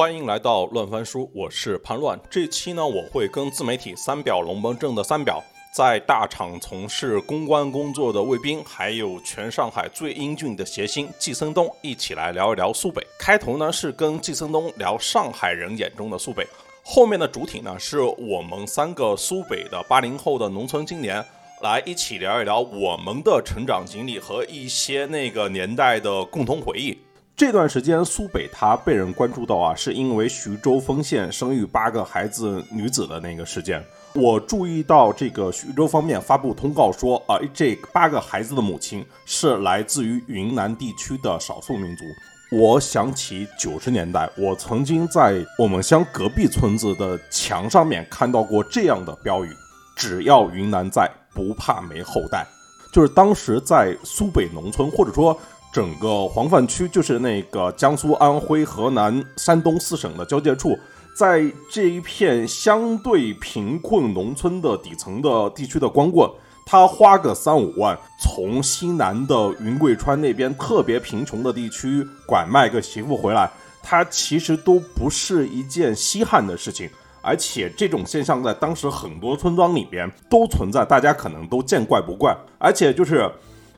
欢迎来到乱翻书，我是潘乱。这期呢，我会跟自媒体三表龙门阵的三表，在大厂从事公关工作的卫兵，还有全上海最英俊的谐星季森东一起来聊一聊苏北。开头呢是跟季森东聊上海人眼中的苏北，后面的主体呢是我们三个苏北的八零后的农村青年，来一起聊一聊我们的成长经历和一些那个年代的共同回忆。这段时间，苏北它被人关注到啊，是因为徐州丰县生育八个孩子女子的那个事件。我注意到这个徐州方面发布通告说啊，这八个孩子的母亲是来自于云南地区的少数民族。我想起九十年代，我曾经在我们乡隔壁村子的墙上面看到过这样的标语：“只要云南在，不怕没后代。”就是当时在苏北农村，或者说。整个黄泛区就是那个江苏、安徽、河南、山东四省的交界处，在这一片相对贫困农村的底层的地区的光棍，他花个三五万，从西南的云贵川那边特别贫穷的地区拐卖个媳妇回来，他其实都不是一件稀罕的事情，而且这种现象在当时很多村庄里边都存在，大家可能都见怪不怪，而且就是。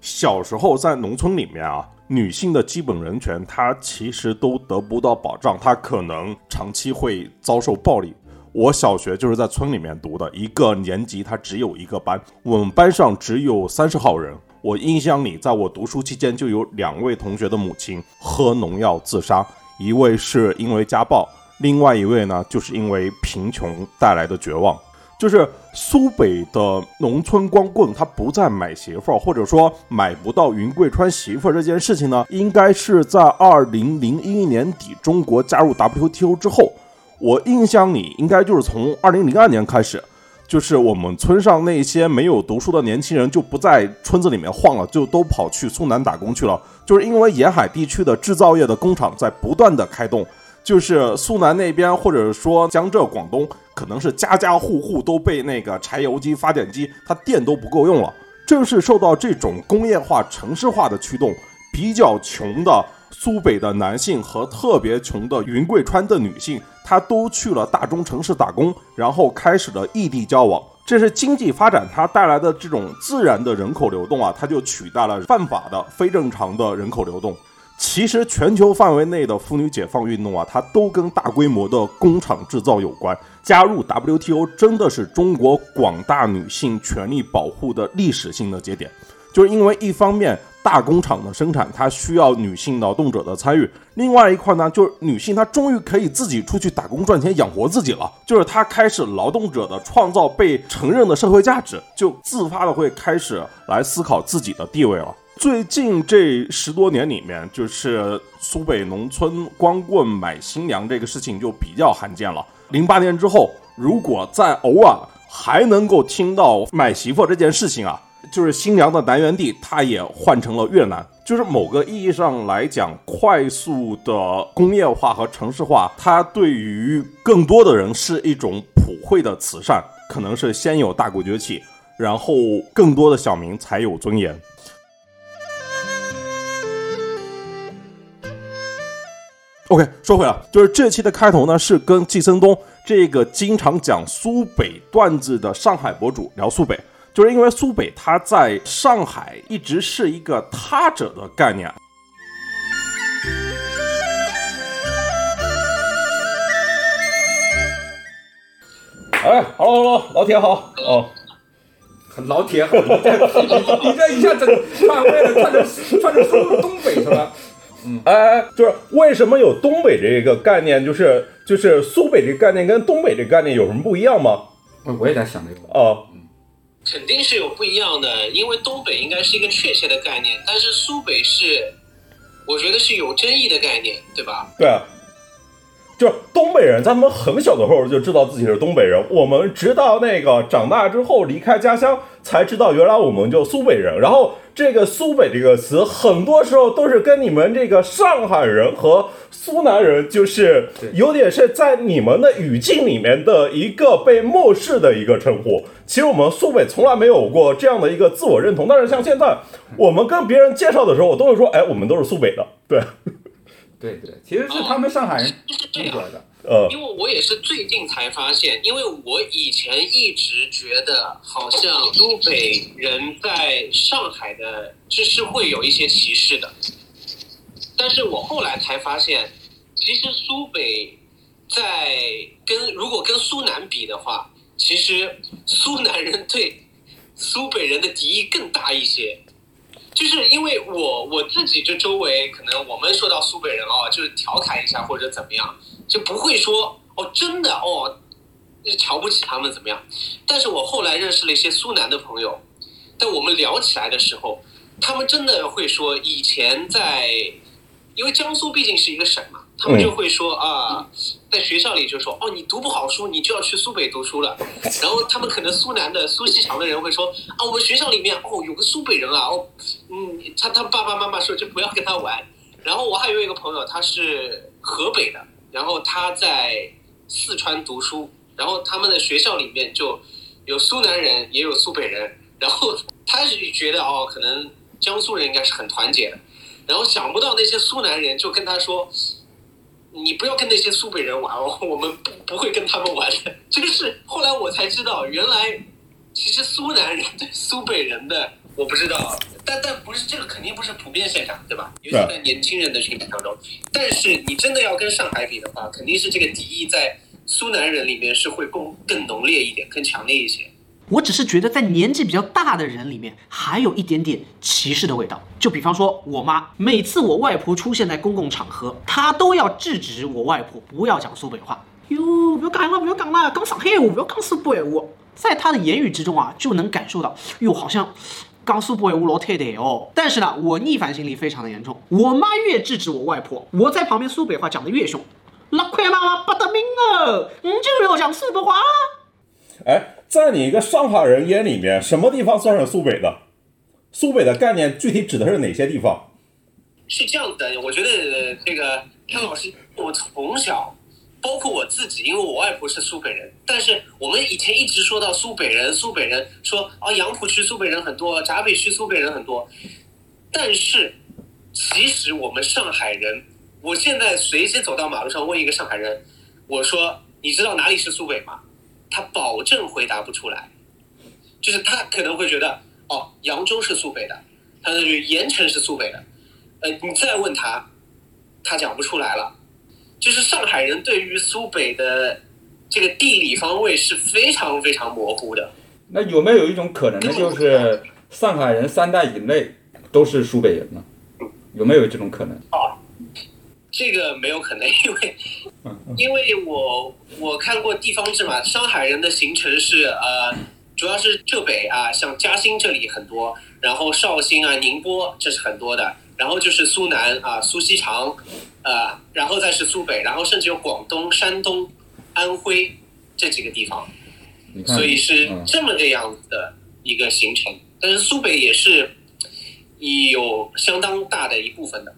小时候在农村里面啊，女性的基本人权，她其实都得不到保障，她可能长期会遭受暴力。我小学就是在村里面读的，一个年级它只有一个班，我们班上只有三十号人。我印象里，在我读书期间就有两位同学的母亲喝农药自杀，一位是因为家暴，另外一位呢就是因为贫穷带来的绝望。就是苏北的农村光棍，他不再买媳妇儿，或者说买不到云贵川媳妇儿这件事情呢，应该是在二零零一年底中国加入 WTO 之后。我印象里，应该就是从二零零二年开始，就是我们村上那些没有读书的年轻人就不在村子里面晃了，就都跑去苏南打工去了。就是因为沿海地区的制造业的工厂在不断的开动。就是苏南那边，或者说江浙广东，可能是家家户户都被那个柴油机、发电机，它电都不够用了。正是受到这种工业化、城市化的驱动，比较穷的苏北的男性和特别穷的云贵川的女性，她都去了大中城市打工，然后开始了异地交往。这是经济发展它带来的这种自然的人口流动啊，它就取代了犯法的非正常的人口流动。其实，全球范围内的妇女解放运动啊，它都跟大规模的工厂制造有关。加入 WTO 真的是中国广大女性权利保护的历史性的节点。就是因为一方面，大工厂的生产它需要女性劳动者的参与；另外一块呢，就是女性她终于可以自己出去打工赚钱养活自己了。就是她开始劳动者的创造被承认的社会价值，就自发的会开始来思考自己的地位了。最近这十多年里面，就是苏北农村光棍买新娘这个事情就比较罕见了。零八年之后，如果再偶尔还能够听到买媳妇这件事情啊，就是新娘的来源地，它也换成了越南。就是某个意义上来讲，快速的工业化和城市化，它对于更多的人是一种普惠的慈善。可能是先有大国崛起，然后更多的小民才有尊严。OK，说回来，就是这期的开头呢，是跟季森东这个经常讲苏北段子的上海博主聊苏北，就是因为苏北它在上海一直是一个他者的概念。哎，Hello，Hello，老铁好，哦，老铁好，你这你这一下子穿为了穿成穿成说东北去了。嗯，哎，就是为什么有东北这个概念？就是就是苏北这个概念跟东北这个概念有什么不一样吗？我也在想这个哦，肯定是有不一样的，因为东北应该是一个确切的概念，但是苏北是，我觉得是有争议的概念，对吧？对啊，就是东北人，在他们很小的时候就知道自己是东北人，我们直到那个长大之后离开家乡，才知道原来我们就苏北人，然后。这个苏北这个词，很多时候都是跟你们这个上海人和苏南人，就是有点是在你们的语境里面的一个被漠视的一个称呼。其实我们苏北从来没有过这样的一个自我认同，但是像现在我们跟别人介绍的时候，我都会说，哎，我们都是苏北的。对，对对，其实是他们上海人就是这样弄出。来的。呃，因为我也是最近才发现，因为我以前一直觉得好像苏北人在上海的这是会有一些歧视的，但是我后来才发现，其实苏北在跟如果跟苏南比的话，其实苏南人对苏北人的敌意更大一些。就是因为我我自己这周围，可能我们说到苏北人哦，就是调侃一下或者怎么样，就不会说哦真的哦，瞧不起他们怎么样。但是我后来认识了一些苏南的朋友，在我们聊起来的时候，他们真的会说以前在，因为江苏毕竟是一个省嘛，他们就会说啊，在学校里就说哦，你读不好书，你就要去苏北读书了。然后他们可能苏南的、苏锡常的人会说啊，我们学校里面哦有个苏北人啊，哦，嗯，他他爸爸妈妈说就不要跟他玩。然后我还有一个朋友，他是河北的，然后他在四川读书，然后他们的学校里面就有苏南人，也有苏北人，然后他是觉得哦，可能江苏人应该是很团结的，然后想不到那些苏南人就跟他说。你不要跟那些苏北人玩哦，我们不不会跟他们玩的。就是后来我才知道，原来其实苏南人对苏北人的我不知道，但但不是这个肯定不是普遍现象，对吧？尤其在年轻人的群体当中。但是你真的要跟上海比的话，肯定是这个敌意在苏南人里面是会更更浓烈一点，更强烈一些。我只是觉得在年纪比较大的人里面，还有一点点歧视的味道。就比方说我妈，每次我外婆出现在公共场合，她都要制止我外婆不要讲苏北话。哟，不要讲了，不要讲了，讲上海话，不要讲苏北话。在她的言语之中啊，就能感受到，哟，好像讲苏北话老太太哦。但是呢，我逆反心理非常的严重，我妈越制止我外婆，我在旁边苏北话讲的越凶。那快妈妈不得命哦，你就要讲苏北话。哎，在你一个上海人眼里面，什么地方算是苏北的？苏北的概念具体指的是哪些地方？是这样子的，我觉得这个张老师，我从小，包括我自己，因为我外婆是苏北人，但是我们以前一直说到苏北人，苏北人说啊，杨浦区苏北人很多，闸北区苏北人很多，但是其实我们上海人，我现在随时走到马路上问一个上海人，我说你知道哪里是苏北吗？他保证回答不出来，就是他可能会觉得哦，扬州是苏北的，他那就盐城是苏北的，呃，你再问他，他讲不出来了。就是上海人对于苏北的这个地理方位是非常非常模糊的。那有没有一种可能呢？就是上海人三代以内都是苏北人呢？有没有这种可能？这个没有可能，因为因为我我看过地方志嘛，上海人的行程是呃，主要是浙北啊，像嘉兴这里很多，然后绍兴啊、宁波这是很多的，然后就是苏南啊、苏锡常，呃，然后再是苏北，然后甚至有广东、山东、安徽这几个地方，所以是嗯这么个样子的一个行程。但是苏北也是有相当大的一部分的，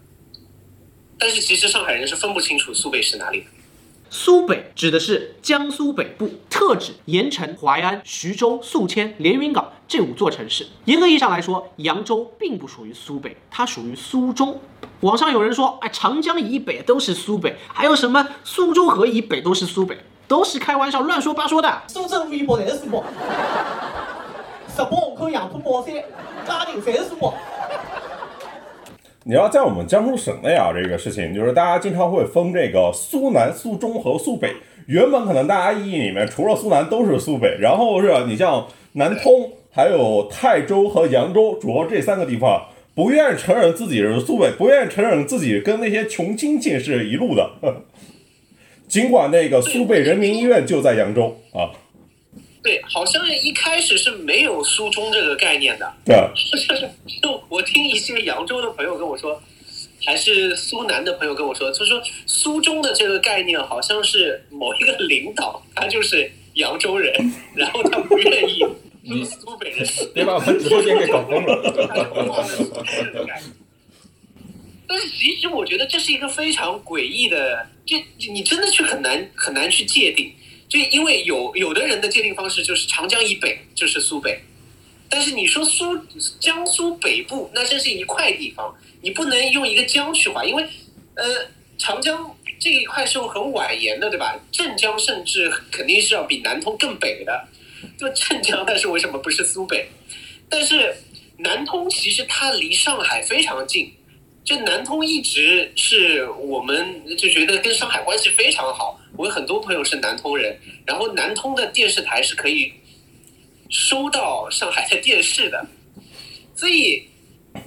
但是其实上海人是分不清楚苏北是哪里的。苏北指的是江苏北部，特指盐城、淮安、徐州、宿迁、连云港这五座城市。严格意义上来说，扬州并不属于苏北，它属于苏中。网上有人说，哎，长江以北都是苏北，还有什么苏州河以北都是苏北，都是开玩笑，乱说八说的。苏州微博侪是苏北，十八户口杨浦宝山家庭侪是苏北。你要在我们江苏省内啊，这个事情就是大家经常会分这个苏南、苏中和苏北。原本可能大家意义里面除了苏南都是苏北，然后是你像南通、还有泰州和扬州，主要这三个地方不愿意承认自己是苏北，不愿意承认自己跟那些穷亲戚是一路的。尽管那个苏北人民医院就在扬州啊，对，好像一开始是没有苏中这个概念的，对，就 是就我听一些扬州的朋友跟我说，还是苏南的朋友跟我说，他说苏中的这个概念好像是某一个领导，他就是扬州人，然后他不愿意你苏北人，别把我们直播间给搞疯了。他就忘了苏州人的概念。但是其实我觉得这是一个非常诡异的，这你真的去很难很难去界定，就因为有有的人的界定方式就是长江以北就是苏北，但是你说苏江苏北部，那这是一块地方，你不能用一个江去划，因为呃长江这一块是很蜿蜒的，对吧？镇江甚至肯定是要比南通更北的，就镇江，但是为什么不是苏北？但是南通其实它离上海非常近，就南通一直是我们就觉得跟上海关系非常好。我有很多朋友是南通人，然后南通的电视台是可以收到上海的电视的，所以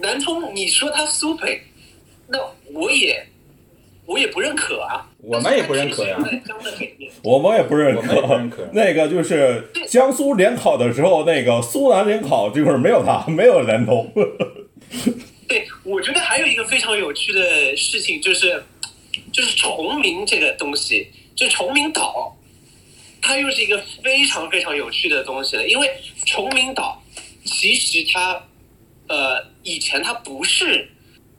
南通你说它苏北，那我也我也不认可啊。我们也不认可呀。我们也不认我也不认可那个就是江苏联考的时候，那个苏南联考就是没有他，没有南通。对，我觉得还有一个非常有趣的事情，就是就是重名这个东西，就崇明岛，它又是一个非常非常有趣的东西了。因为崇明岛其实它呃以前它不是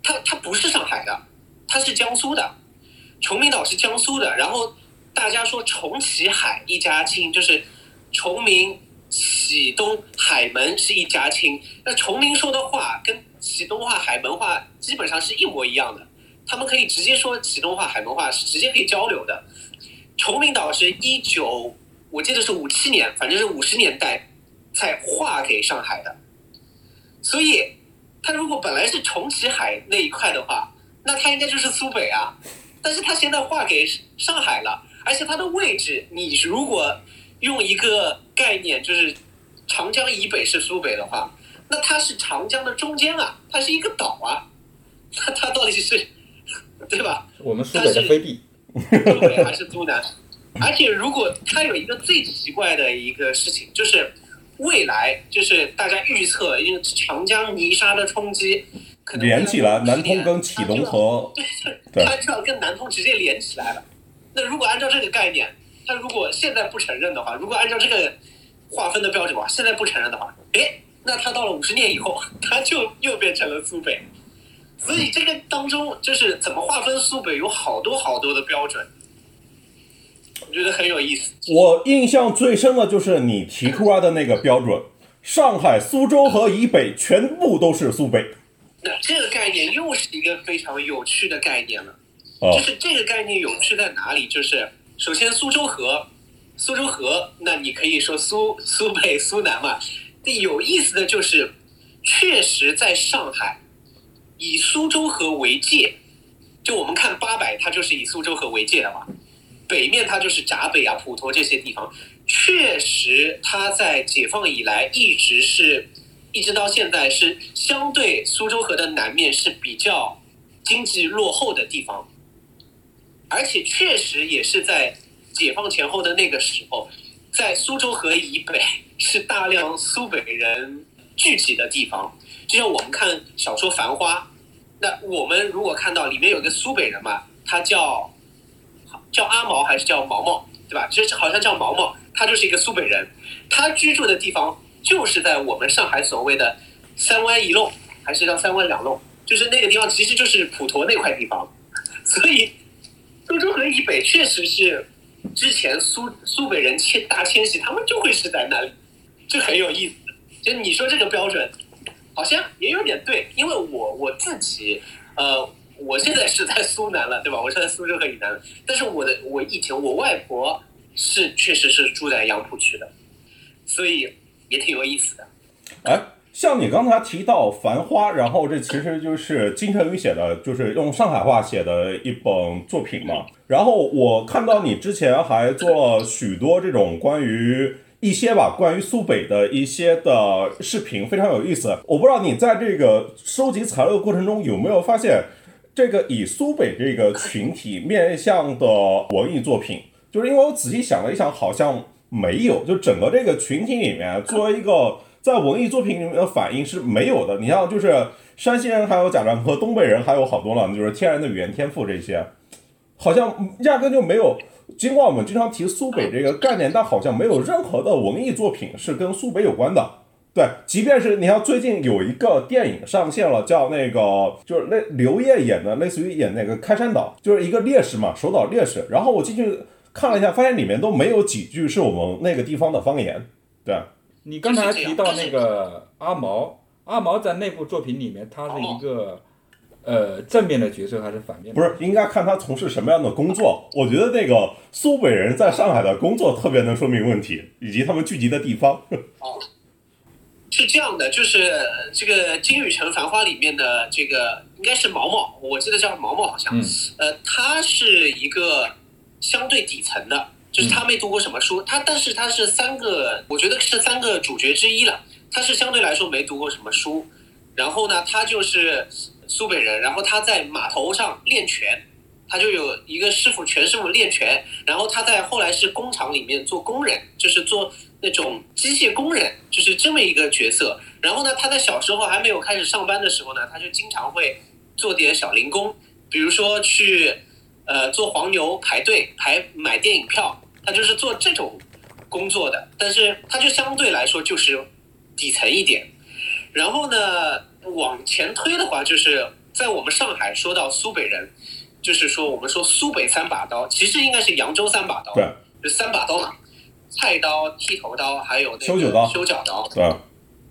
它它不是上海的，它是江苏的。崇明岛是江苏的，然后大家说重启海一家亲，就是崇明、启东、海门是一家亲。那崇明说的话跟启东话、海门话基本上是一模一样的，他们可以直接说启东话、海门话，是直接可以交流的。崇明岛是一九，我记得是五七年，反正是五十年代才划给上海的，所以它如果本来是重启海那一块的话，那它应该就是苏北啊。但是它现在划给上海了，而且它的位置，你如果用一个概念，就是长江以北是苏北的话，那它是长江的中间啊，它是一个岛啊，那它到底是对吧？我们苏北的飞地，苏北还是苏南？而且如果它有一个最奇怪的一个事情，就是未来就是大家预测，因为长江泥沙的冲击，可能连起来，南通跟启东河，对它就要跟南通直接连起来了。那如果按照这个概念，它如果现在不承认的话，如果按照这个划分的标准的话，现在不承认的话，诶，那它到了五十年以后，它就又变成了苏北。所以这个当中就是怎么划分苏北，有好多好多的标准，我觉得很有意思。我印象最深的就是你提出来的那个标准：上海、苏州河以北全部都是苏北。那这个概念又是一个非常有趣的概念了。哦就是这个概念有趣在哪里？就是首先苏州河，苏州河，那你可以说苏苏北、苏南嘛。这有意思的就是，确实在上海以苏州河为界，就我们看八百，它就是以苏州河为界的嘛。北面它就是闸北啊、普陀这些地方，确实它在解放以来一直是，一直到现在是相对苏州河的南面是比较经济落后的地方，而且确实也是在解放前后的那个时候，在苏州河以北 是大量苏北人聚集的地方。就像我们看小说《繁花》，那我们如果看到里面有个苏北人嘛，他叫叫阿毛还是叫毛毛，对吧？就是好像叫毛毛，他就是一个苏北人，他居住的地方就是在我们上海所谓的三湾一弄，还是叫三湾两弄，就是那个地方其实就是普陀那块地方，所以苏州河以北确实是之前苏苏北人迁大迁徙，他们就会是在那里，这很有意思。就你说这个标准，好像也有点对，因为我我自己，呃，我现在是在苏南了，对吧？我是在苏州和以南，但是我的我以前我外婆是确实是住在杨浦区的，所以也挺有意思的。哎，像你刚才提到《繁花》，然后这其实就是金晨宇写的，就是用上海话写的一本作品嘛。然后我看到你之前还做了许多这种关于一些吧，关于苏北的一些的视频，非常有意思。我不知道你在这个收集材料的过程中有没有发现，这个以苏北这个群体面向的文艺作品，就是因为我仔细想了一想，好像没有，就整个这个群体里面，作为一个在文艺作品里面的反应是没有的。你像就是山西人，还有贾樟柯，东北人还有好多了，就是天然的语言天赋这些，好像压根就没有。尽管我们经常提苏北这个概念，但好像没有任何的文艺作品是跟苏北有关的。对，即便是你像最近有一个电影上线了，叫那个就是那刘烨演的，类似于演那个开山岛，就是一个烈士嘛，守岛烈士。然后我进去看了一下，发现里面都没有几句是我们那个地方的方言。对，你刚才提到那个阿毛，阿毛在那部作品里面，他是一个呃正面的角色还是反面？不是，应该看他从事什么样的工作。我觉得那个苏北人在上海的工作特别能说明问题，以及他们聚集的地方。哦是这样的，就是呃这个《金宇城繁花》里面的这个应该是毛毛，我记得叫毛毛好像，嗯呃，他是一个相对底层的，就是他没读过什么书，他但是他是三个，我觉得是三个主角之一了，他是相对来说没读过什么书，然后呢，他就是苏北人，然后他在码头上练拳。他就有一个师傅，全师傅练拳，然后他在后来是工厂里面做工人，就是做那种机械工人，就是这么一个角色。然后呢，他在小时候还没有开始上班的时候呢，他就经常会做点小零工，比如说去呃做黄牛排队排买电影票，他就是做这种工作的。但是他就相对来说就是底层一点。然后呢，往前推的话，就是在我们上海说到苏北人。就是说，我们说苏北三把刀，其实应该是扬州三把刀，对，就三把刀嘛，菜刀、剃头刀，还有那个修脚刀修脚刀，对，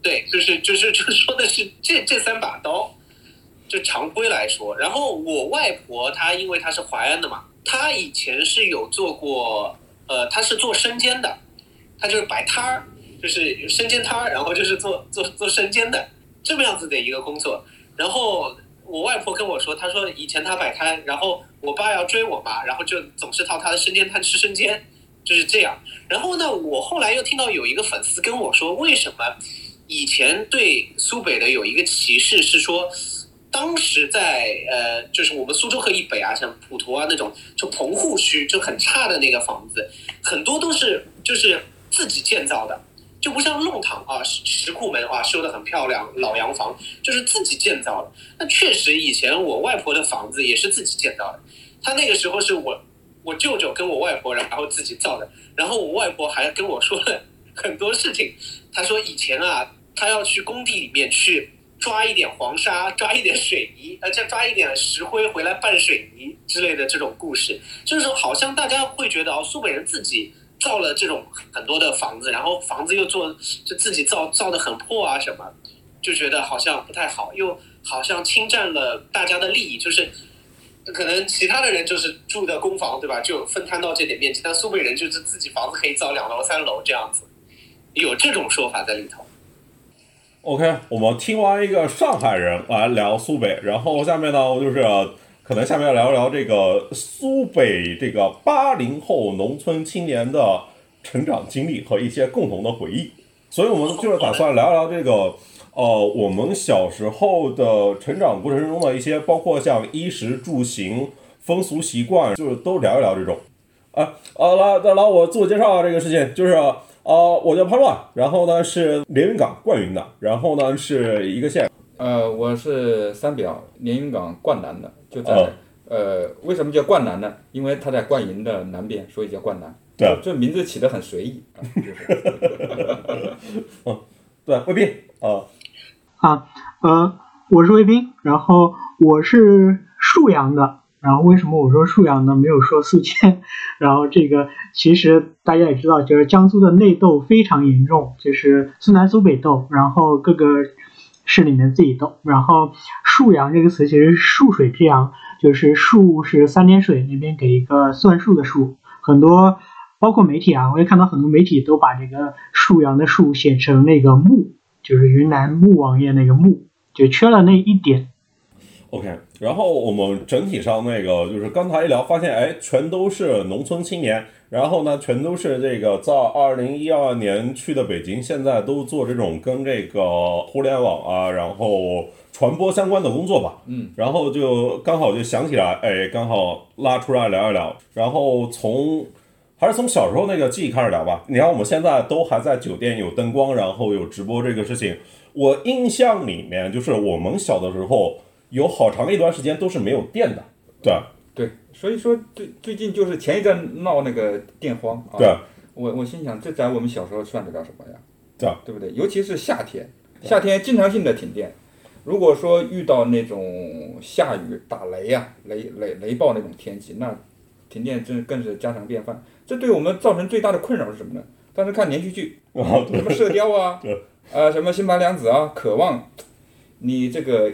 对，就是就是就说的是这这三把刀，就常规来说。然后我外婆她因为她是淮安的嘛，她以前是有做过，呃，她是做生煎的，她就是摆摊儿，就是生煎摊儿，然后就是做做做生煎的这么样子的一个工作。然后我外婆跟我说，她说以前她摆摊，然后我爸要追我妈，然后就总是到她的生煎摊吃生煎，就是这样。然后呢，我后来又听到有一个粉丝跟我说，为什么以前对苏北的有一个歧视是说，当时在呃，就是我们苏州河以北啊，像普陀啊那种，就棚户区就很差的那个房子，很多都是就是自己建造的。就不像弄堂啊，石石库门啊，修得很漂亮，老洋房就是自己建造的。那确实，以前我外婆的房子也是自己建造的。她那个时候是我我舅舅跟我外婆，然后自己造的。然后我外婆还跟我说了很多事情。她说以前啊，她要去工地里面去抓一点黄沙，抓一点水泥，呃，再抓一点石灰回来拌水泥之类的这种故事。就是说，好像大家会觉得哦，苏北人自己。造了这种很多的房子，然后房子又做就自己造造的很破啊什么，就觉得好像不太好，又好像侵占了大家的利益，就是可能其他的人就是住的公房对吧，就分摊到这点面积，但苏北人就是自己房子可以造两楼三楼这样子，有这种说法在里头。OK，我们听完一个上海人来聊苏北，然后下面呢就是。可能下面要聊一聊这个苏北这个八零后农村青年的成长经历和一些共同的回忆，所以我们就是打算聊一聊这个呃我们小时候的成长过程中的一些，包括像衣食住行、风俗习惯，就是都聊一聊这种。啊啊来来来，我自我介绍啊这个事情就是呃我叫潘乱，然后呢是连云港灌云的，然后呢是一个县。呃，我是三表连云港灌南的，就在、哦呃，为什么叫灌南呢？因为它在灌营的南边，所以叫灌南。对这名字起得很随意啊，就是。对，卫兵啊，啊，呃，我是卫兵，然后我是沭阳的，然后为什么我说沭阳呢？没有说宿迁，然后这个其实大家也知道，就是江苏的内斗非常严重，就是苏南苏北斗，然后各个是里面自己动，然后沭阳这个词其实是数水之阳，就是数是三点水那边给一个算数的数，很多。包括媒体啊，我也看到很多媒体都把这个沭阳的沭写成那个穆，就是云南穆王爷那个穆，就缺了那一点。OK，然后我们整体上那个就是刚才一聊，发现哎，全都是农村青年，然后呢，全都是这个在二零一二年去的北京，现在都做这种跟这个互联网啊，然后传播相关的工作吧。嗯，然后就刚好就想起来，哎，刚好拉出来聊一聊，然后从。还是从小时候那个记忆开始聊吧。你看，我们现在都还在酒店有灯光，然后有直播这个事情。我印象里面，就是我们小的时候有好长一段时间都是没有电的。对对，所以说最最近就是前一阵闹那个电荒啊。对，我我心想，这在我们小时候算得了什么呀？对，对不对？尤其是夏天，夏天经常性的停电。如果说遇到那种下雨打雷呀、雷雷雷暴那种天气，那停电真更是家常便饭。这对我们造成最大的困扰是什么呢？当时看连续剧，啊，什么射雕啊 对，呃，什么新白娘子啊，渴望，你这个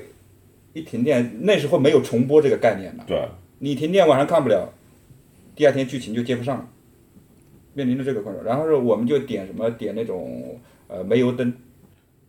一停电，那时候没有重播这个概念的，对，你停电晚上看不了，第二天剧情就接不上了，面临着这个困扰。然后是我们就点什么点那种呃煤油灯，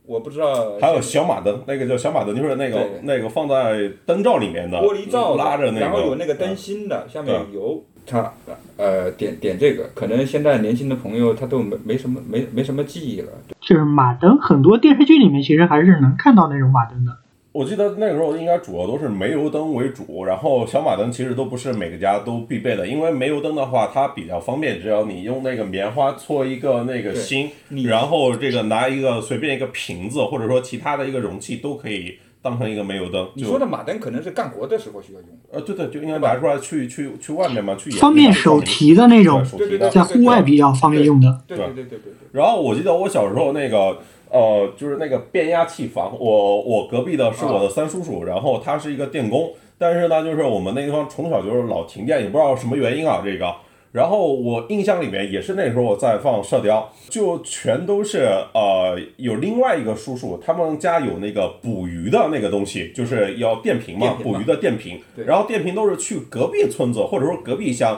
我不知道还有小马灯，那个叫小马灯，就是那个那个放在灯罩里面的玻璃罩拉着那个，然后有那个灯嗯芯的，下面有油。它呃点点这个，可能现在年轻的朋友他都没没什么没没什么记忆了。就是马灯，很多电视剧里面其实还是能看到那种马灯的。我记得那个时候应该主要都是煤油灯为主，然后小马灯其实都不是每个家都必备的，因为煤油灯的话它比较方便，只要你用那个棉花搓一个那个对芯，然后这个拿一个随便一个瓶子或者说其他的一个容器都可以当成一个煤油灯。你说的马灯可能是干活的时候需要用。呃对对，就应该拿出来去去去外面嘛，去演方便手提的那种在户外比较方便用的。对对对对对对。然后我记得我小时候那个呃，就是那个变压器房，我我隔壁的是我的三叔叔，然后他是一个电工，但是呢，就是我们那地方从小就是老停电，也不知道什么原因啊，这个。然后我印象里面也是那时候我在放射雕，就全都是呃有另外一个叔叔，他们家有那个捕鱼的那个东西，就是要电瓶嘛，瓶嘛捕鱼的电瓶。然后电瓶都是去隔壁村子或者说隔壁乡，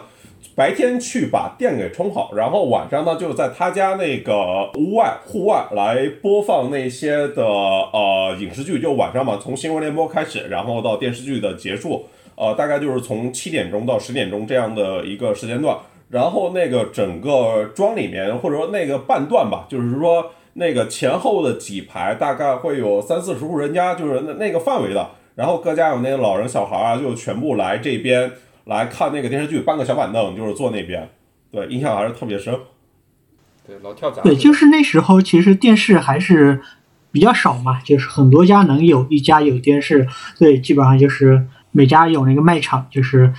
白天去把电给充好，然后晚上呢就在他家那个屋外户外来播放那些的呃影视剧，就晚上嘛，从新闻联播开始，然后到电视剧的结束，呃，大概就是从七点钟到十点钟这样的一个时间段。然后那个整个庄里面，或者说那个半段吧，就是说那个前后的几排大概会有三四十户人家，就是那那个范围的。然后各家有那个老人小孩啊，就全部来这边来看那个电视剧，搬个小板凳就是坐那边。对，印象还是特别深。对，老跳闸。对，就是那时候其实电视还是比较少嘛，就是很多家能有一家有电视，对，基本上就是每家有那个卖场，就是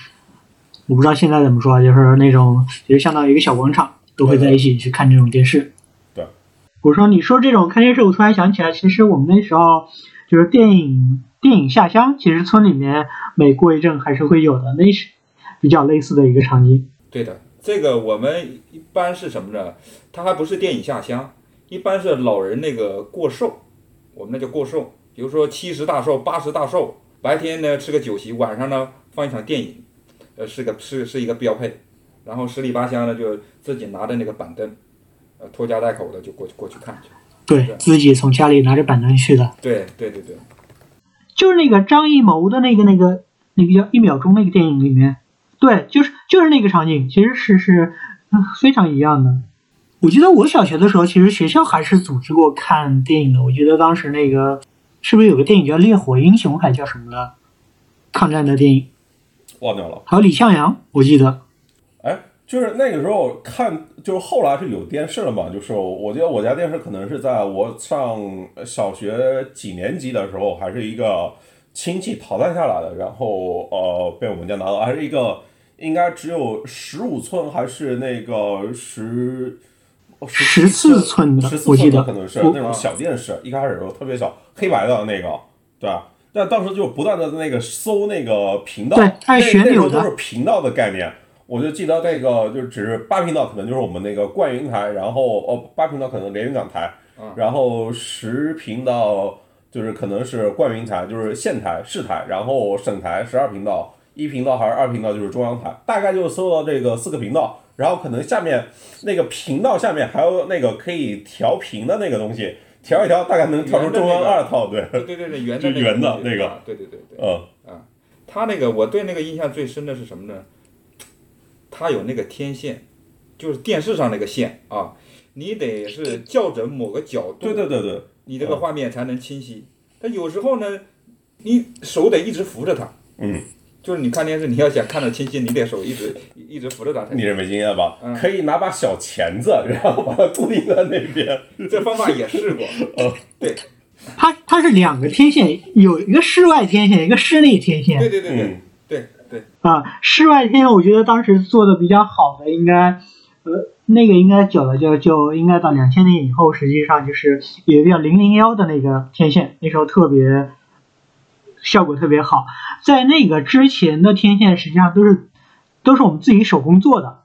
我不知道现在怎么说啊，就是那种其实相当于一个小广场，都会在一起去看这种电视。对，我说你说这种看电视，我突然想起来，其实我们那时候就是电影电影下乡，其实村里面每过一阵还是会有的，那是比较类似的一个场景。对的，这个我们一般是什么呢？它还不是电影下乡，一般是老人那个过寿，我们那叫过寿。比如说七十大寿、八十大寿，白天呢吃个酒席，晚上呢放一场电影，呃，是个是是一个标配。然后十里八乡呢就自己拿着那个板凳，呃，拖家带口的就过去过去看去。对对自己从家里拿着板凳去的。对对对对，就是那个张艺谋的那个那个那个叫一秒钟那个电影里面，对，就是就是那个场景，其实是是嗯非常一样的。我记得我小学的时候，其实学校还是组织过看电影的。我记得当时那个是不是有个电影叫《烈火英雄》还叫什么的，抗战的电影，忘掉了。还有李向阳，我记得。哎，就是那个时候看，就是后来是有电视了嘛。就是我记得我家电视可能是在我上小学几年级的时候，还是一个亲戚淘汰下来的，然后呃被我们家拿到，还是一个应该只有十五寸还是那个十。十四寸的十四我记得寸的可能是我那种小电视，一开始的时候特别小，黑白的那个，对吧？但当时就不断的那个搜那个频道，那旋钮的那时候都是频道的概念。我就记得那个就只是八频道，可能就是我们那个灌云台，然后哦八频道可能连云港台，嗯然后十频道就是可能是灌云台，就是县台、市台，然后省台十二频道，一频道还是二频道就是中央台，大概就搜到这个四个频道，然后可能下面那个频道下面还有那个可以调频的那个东西，调一调大概能调出中央二套，对，对对对对，圆的圆的那个啊对对对对。嗯，他那个我对那个印象最深的是什么呢？他有那个天线，就是电视上那个线啊，你得是校准某个角度，对对对对，你这个画面才能清晰。但有时候呢，你手得一直扶着它，嗯，就是你看电视，你要想看得清晰，你得手一直一直扶着它才行。你是没经验吧？嗯可以拿把小钳子，然后把它固定在那边。这方法也试过，对它它是两个天线，有一个室外天线，一个室内天线。对对对对嗯，对对，啊，室外天线我觉得当时做的比较好的，应该，呃，那个应该久了就就应该到两千年以后，实际上就是有一个叫零零幺的那个天线，那时候特别效果特别好。在那个之前的天线实际上都是都是我们自己手工做的，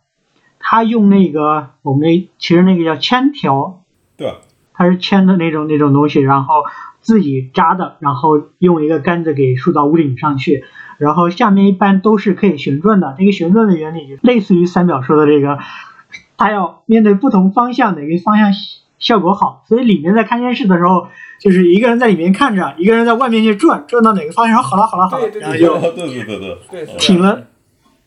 他用那个我们那其实那个叫铅条，对，它它是铅的那种那种东西，然后自己扎的，然后用一个杆子给竖到屋顶上去，然后下面一般都是可以旋转的。这个旋转的原理就类似于三表说的这个，它要面对不同方向，哪个方向效果好，所以里面在看电视的时候，就是一个人在里面看着，一个人在外面去转，转到哪个方向，好了好了好了，对对然后对就对对对对，对，停了。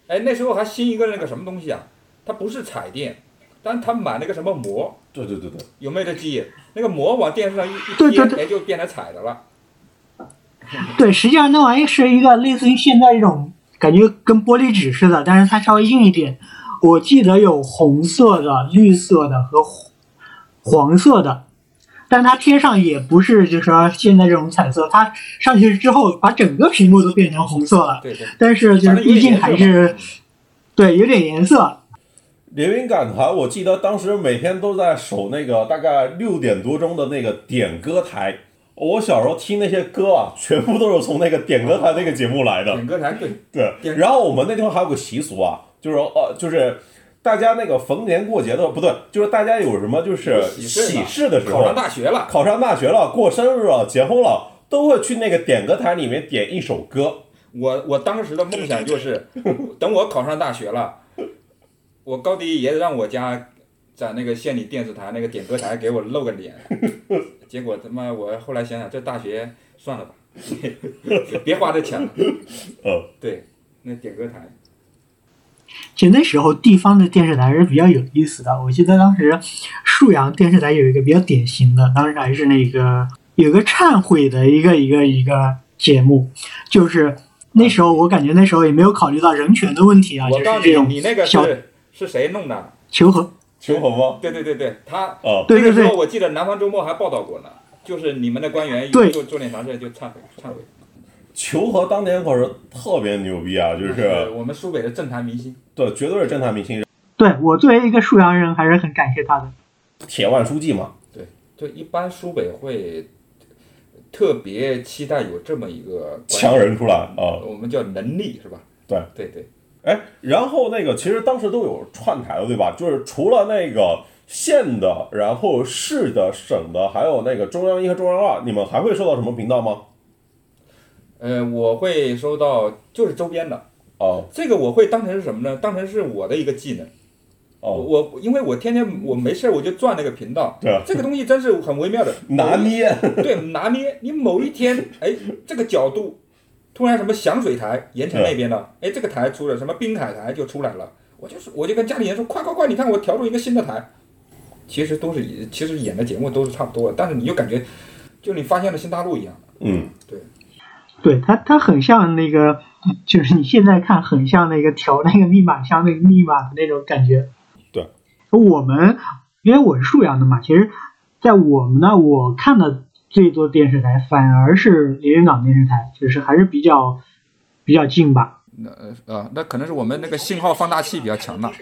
哎，那时候还新一个那个什么东西啊，它不是彩电，但它买那个什么膜，对对对对，有没有这记忆？那个膜往电视上一一贴，对对对哎，就变成彩的了。对，实际上那玩意是一个类似于现在这种感觉跟玻璃纸似的，但是它稍微硬一点。我记得有红色的、绿色的和黄黄色的，但它贴上也不是就是说现在这种彩色，它上去之后把整个屏幕都变成红色了，对对，但是就是毕竟还是对有点颜色。连云港台，我记得当时每天都在守那个大概六点多钟的那个点歌台。我小时候听那些歌啊，全部都是从那个点歌台那个节目来的。点歌台对，对，然后我们那地方还有个习俗啊，就是呃，就是大家那个逢年过节的不对，就是大家有什么就是喜事的时候考上，大学了，考上大学了，过生日了，结婚了，都会去那个点歌台里面点一首歌。我我当时的梦想就是，等我考上大学了，我高低也让我家在那个县里电视台那个点歌台给我露个脸。结果他妈我后来想想，这大学算了吧，别花这钱了。呃，对，那点歌台，其实那时候地方的电视台是比较有意思的。我记得当时沭阳电视台有一个比较典型的，当时还是那个有个忏悔的一个一个一个节目，就是那时候我感觉那时候也没有考虑到人权的问题啊，我告诉你，就是你那个小是是谁弄的？求和。求和吗？对对对对，他哦，对对对那个时候我记得南方周末还报道过呢，就是你们的官员对做做点啥事就忏悔忏悔，求和当年可是特别牛逼啊，就是我们苏北的政坛明星。对，绝对是侦探明星，对我作为一个沭阳人，还是很感谢他的。铁腕书记嘛。对就一般书北会特别期待有这么一个强人出来啊我们叫能力是吧？对对对，哎，然后那个其实当时都有串台的，对吧？就是除了那个县的，然后市的、省的，还有那个中央一和中央二，你们还会收到什么频道吗？呃，我会收到就是周边的，哦这个我会当成是什么呢？当成是我的一个技能。哦，我因为我天天我没事儿我就转那个频道，对啊这个东西真是很微妙的 拿捏，对，拿捏。你某一天，哎，这个角度突然什么响水台，盐城那边的，哎，这个台出了，什么滨海台就出来了。我就是，我就跟家里人说，快快快，你看我调出一个新的台。其实都是，其实演的节目都是差不多的，但是你就感觉，就你发现了新大陆一样。嗯，对它，它很像那个，就是你现在看很像那个调那个密码箱那个密码的那种感觉。对，我们因为我是沭阳的嘛，其实，在我们那，我看的最多电视台反而是连云港电视台，就是还是比较比较近吧。那呃啊，那可能是我们那个信号放大器比较强大。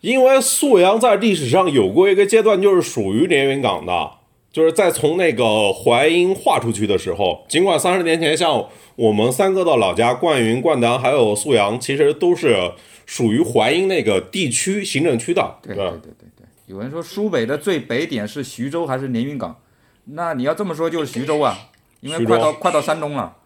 因为沭阳在历史上有过一个阶段，就是属于连云港的，就是在从那个淮阴划出去的时候，尽管三十年前像我们三个的老家灌云、灌南还有沭阳，其实都是属于淮阴那个地区行政区的，对对对对对，有人说苏北的最北点是徐州还是连云港？那你要这么说就是徐州啊，因为快到快到山东了。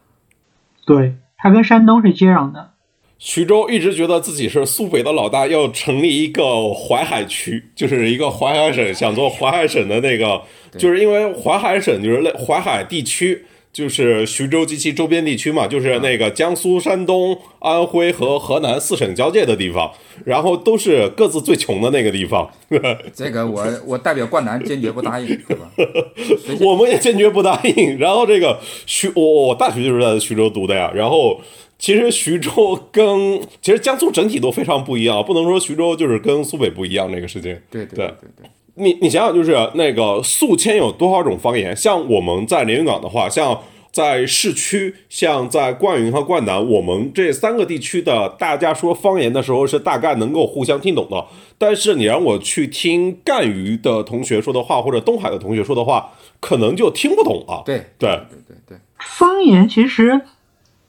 对，它跟山东是接壤的。徐州一直觉得自己是苏北的老大，要成立一个淮海区，就是一个淮海省，想做淮海省的那个，就是因为淮海省就是类淮海地区，就是徐州及其周边地区嘛，就是那个江苏、山东、安徽和河南四省交界的地方，然后都是各自最穷的那个地方。这个我我代表灌南坚决不答应，对吧？我们也坚决不答应。然后这个徐，我我大学就是在徐州读的呀。然后其实徐州跟其实江苏整体都非常不一样，不能说徐州就是跟苏北不一样这个事情。对对对对对，你你想想，就是那个宿迁有多少种方言？像我们在连云港的话，像在市区，像在灌云和灌南，我们这三个地区的大家说方言的时候是大概能够互相听懂的。但是你让我去听赣榆的同学说的话，或者东海的同学说的话，可能就听不懂了。对对对对对，方言其实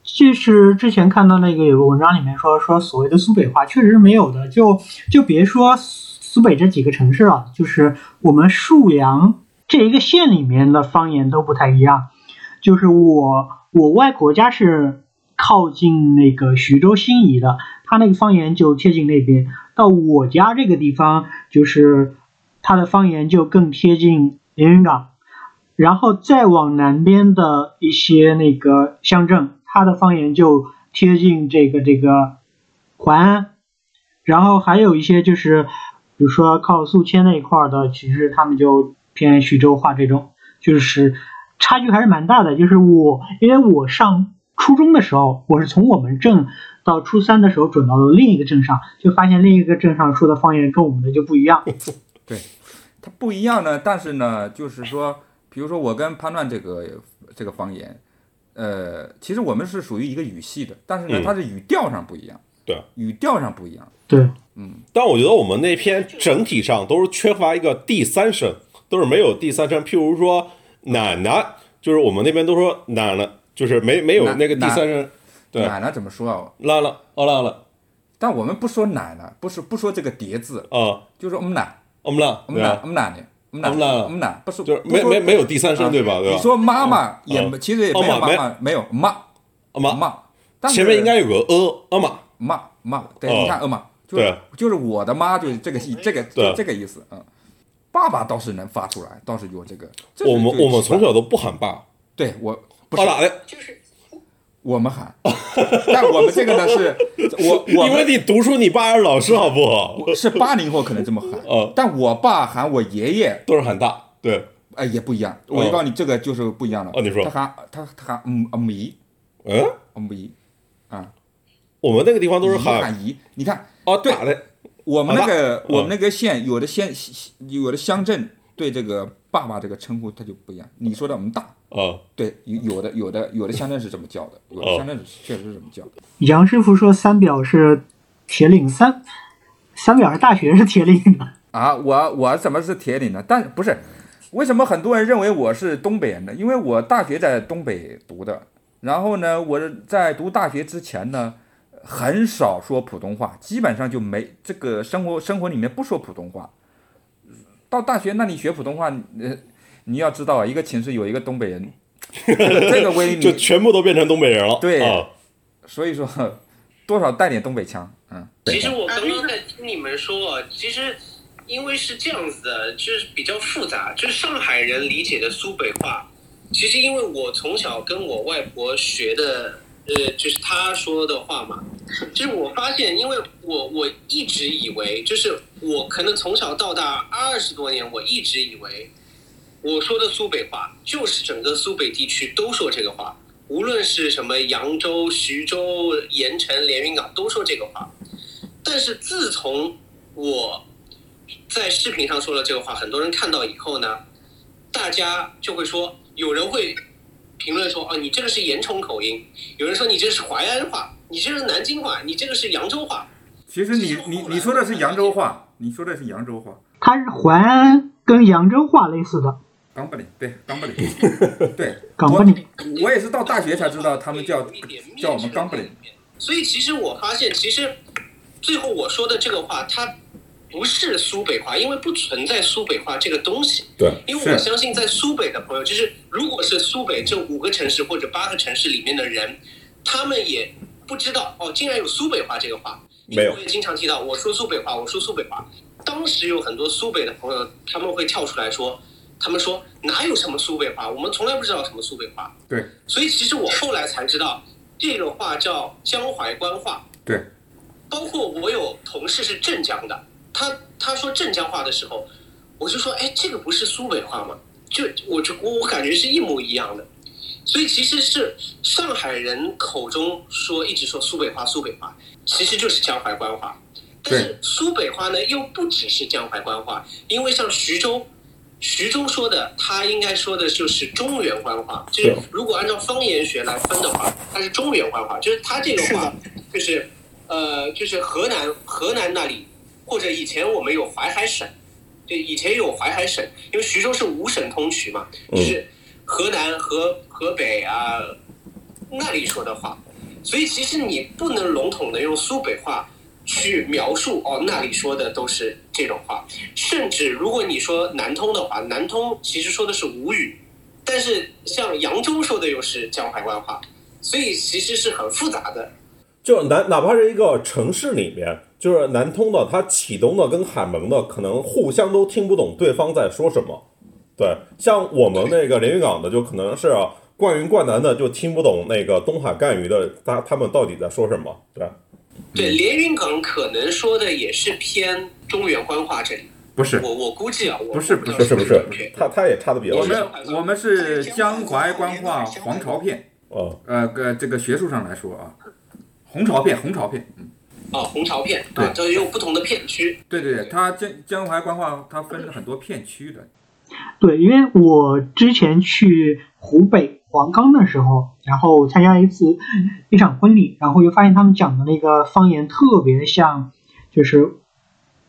就是之前看到那个有个文章里面说说所谓的苏北话确实是没有的，就就别说苏北这几个城市啊，就是我们沭阳这一个县里面的方言都不太一样。就是我我外婆家是靠近那个徐州新沂的，他那个方言就贴近那边。到我家这个地方，就是他的方言就更贴近连云港。然后再往南边的一些那个乡镇，他的方言就贴近这个这个淮安。然后还有一些就是，比如说靠宿迁那一块儿的，其实他们就偏徐州话这种，就是差距还是蛮大的。就是我，因为我上初中的时候，我是从我们镇到初三的时候转到了另一个镇上，就发现另一个镇上说的方言跟我们的就不一样。对，它不一样呢，但是呢，就是说，比如说我跟潘乱这个这个方言，呃，其实我们是属于一个语系的，但是呢，嗯它是语调上不一样，对，语调上不一样。对，但我觉得我们那篇整体上都是缺乏一个第三声，都是没有第三声。譬如说奶奶，就是我们那边都说奶奶，就是没没有那个第三声。对，奶奶怎么说啊？拉了，哦拉了，但我们不说奶奶，不是不说这个叠字，啊，就说我们奶，我们拉，我们奶，我们奶奶，我们奶，我们奶我们奶，不是就是没没没有第三声，啊对吧？对吧？你说妈妈也嗯其实也没有哦妈没。妈妈，没有妈。啊妈，妈，前面应该有个呃啊妈，妈妈，对，哦。你看呃妈，就是对就是我的妈，就是这个意，这个这个意思，嗯。爸爸倒是能发出来，倒是有这个。这我们我们从小都不喊爸，对我不是。的？就是我们喊，但我们这个呢是，我我因为你读书，你爸是老师，好不好？是八零后可能这么喊，呃，但我爸喊我爷爷，都是喊大，对，哎也不一样。我就告诉你，这个就是不一样的。哦你说。他喊他他喊嗯啊姨嗯，啊姨啊，我们那个地方都是喊喊姨。你看哦，对打，我们那个嗯我们那个县有的县有的乡镇对这个爸爸这个称呼它就不一样。你说的我们大，啊，对，有有的有的有的乡镇是这么叫的，有的哦乡镇确实是这么叫的。杨师傅说三表是铁岭三，三表是大学是铁岭的。啊，我我怎么是铁岭呢？但不是，为什么很多人认为我是东北人呢？因为我大学在东北读的，然后呢，我在读大学之前呢，很少说普通话，基本上就没这个生活生活里面不说普通话。到大学那里学普通话，呃，你要知道啊，一个寝室有一个东北人，这 个这个威就，全部都变成东北人了，对啊，所以说多少带点东北腔，嗯。其实我刚刚在听你们说，其实因为是这样子的，就是比较复杂，就是上海人理解的苏北话。其实因为我从小跟我外婆学的，呃，就是她说的话嘛，就是我发现，因为我我一直以为，就是我可能从小到大二十多年，我一直以为我说的苏北话就是整个苏北地区都说这个话，无论是什么扬州、徐州、盐城、连云港都说这个话。但是自从我在视频上说了这个话，很多人看到以后呢，大家就会说，有人会评论说，哦，你这个是盐城口音；有人说你这是淮安话，你这是南京话，你这个是扬州话。其实你你你说的是扬州话，你说的是扬州话。它是淮安跟扬州话类似的。冈不岭，对，冈不 岭，对，我我也是到大学才知道他们叫叫我们冈不岭。所以其实我发现，其实最后我说的这个话，它不是苏北话，因为不存在苏北话这个东西。对，因为我相信，在苏北的朋友，就是如果是苏北这五个城市或者八个城市里面的人，他们也不知道哦，竟然有苏北话这个话。没有我也经常提到，我说苏北话，我说苏北话。当时有很多苏北的朋友，他们会跳出来说，他们说哪有什么苏北话，我们从来不知道什么苏北话。对，所以其实我后来才知道，这个话叫江淮官话。对，包括我有同事是镇江的，他他说镇江话的时候，我就说，哎，这个不是苏北话吗？就我就我我感觉是一模一样的。所以其实是上海人口中说一直说苏北话，苏北话其实就是江淮官话。但是苏北话呢，又不只是江淮官话，因为像徐州，徐州说的，他应该说的就是中原官话。就是如果按照方言学来分的话，它是中原官话，就是他这个话就是呃，就是河南河南那里，或者以前我们有淮海省，对，以前有淮海省，因为徐州是五省通衢嘛，就是河南、河河北啊那里说的话，所以其实你不能笼统的用苏北话去描述哦，那里说的都是这种话。甚至如果你说南通的话，南通其实说的是吴语，但是像扬州说的又是江淮官话，所以其实是很复杂的。就南哪怕是一个城市里面，就是南通的，它启东的跟海门的，可能互相都听不懂对方在说什么。对，像我们那个连云港的，就可能是啊灌云灌南的，就听不懂那个东海赣榆的，他他们到底在说什么？对，对，连云港可能说的也是偏中原官话这里。不是，我我估计啊，我不是不是不是不是，他他也差的比较我。们我们是江淮官话黄巢片，哦，呃，个这个学术上来说啊，红巢片，红巢片，嗯，啊，红巢片对啊，这有不同的片区。对对对，它江江淮官话它分了很多片区的，对，因为我之前去湖北黄冈的时候，然后参加一次一场婚礼，然后就发现他们讲的那个方言特别像，就是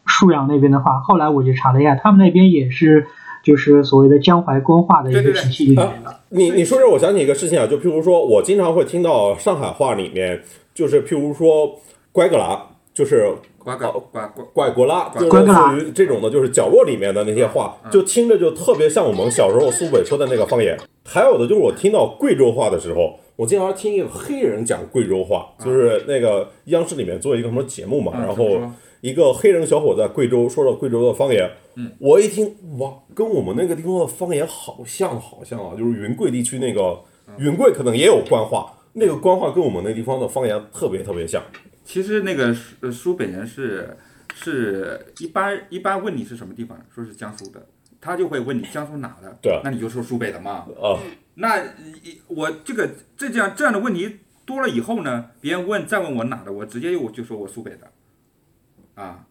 沭阳那边的话。后来我就查了一下，他们那边也是就是所谓的江淮官话的一个体系里面的。你你说这，我想起一个事情啊，就譬如说，我经常会听到上海话里面，就是譬如说“乖个啦”，就是呱呱呱呱，拐过啦，就类似于这种的，就是角落里面的那些话，就听着就特别像我们小时候苏北说的那个方言。还有的就是我听到贵州话的时候，我经常听一个黑人讲贵州话，就是那个央视里面做一个什么节目嘛，嗯然后一个黑人小伙在贵州说了贵州的方言，嗯，我一听哇，跟我们那个地方的方言好像好像啊，就是云贵地区那个嗯。云贵可能也有官话，那个官话跟我们那地方的方言特别特别像。其实那个苏呃苏北人是是一般一般问你是什么地方，说是江苏的，他就会问你江苏哪的，对那你就说苏北的嘛。啊，那一我这个这这样这样的问题多了以后呢，别人问再问我哪的，我直接我就说我苏北的，啊，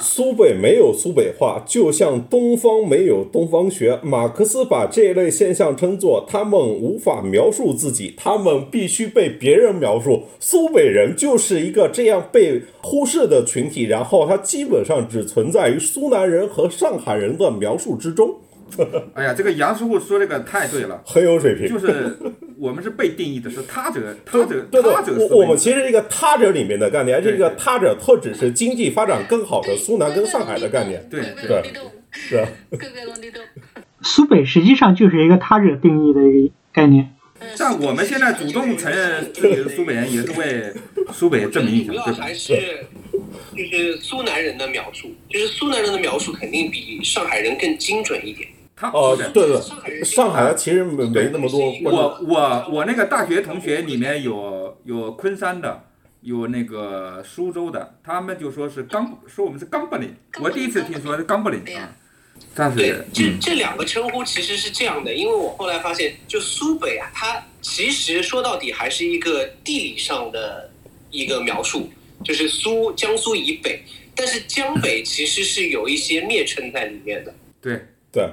苏北没有苏北话，就像东方没有东方学。马克思把这一类现象称作他们无法描述自己，他们必须被别人描述。苏北人就是一个这样被忽视的群体，然后它基本上只存在于苏南人和上海人的描述之中，哎呀，这个杨师傅说这个太对了，很有水平。就是我们是被定义的是他者，他者，对对他者，我我们其实是一个他者里面的概念，这个他者特指是经济发展更好的苏南跟上海的概念。对对对，是啊苏北实际上就是一个他者定义的一个概念。像我们现在主动承认自己是苏北人，也是为苏北证明一下，对吧主要还？是就是苏南人的描述，就是苏南人的描述肯定比上海人更精准一点。他哦，对对上海上海其实没没那么多。我我我那个大学同学里面有有昆山的，有那个苏州的，他们就说是冈，说我们是冈布林。我第一次听说是冈布林啊，但对是，这嗯，这两个称呼其实是这样的，因为我后来发现，就苏北啊，它其实说到底还是一个地理上的一个描述，就是苏江苏以北，但是江北其实是有一些蔑称在里面的。对对，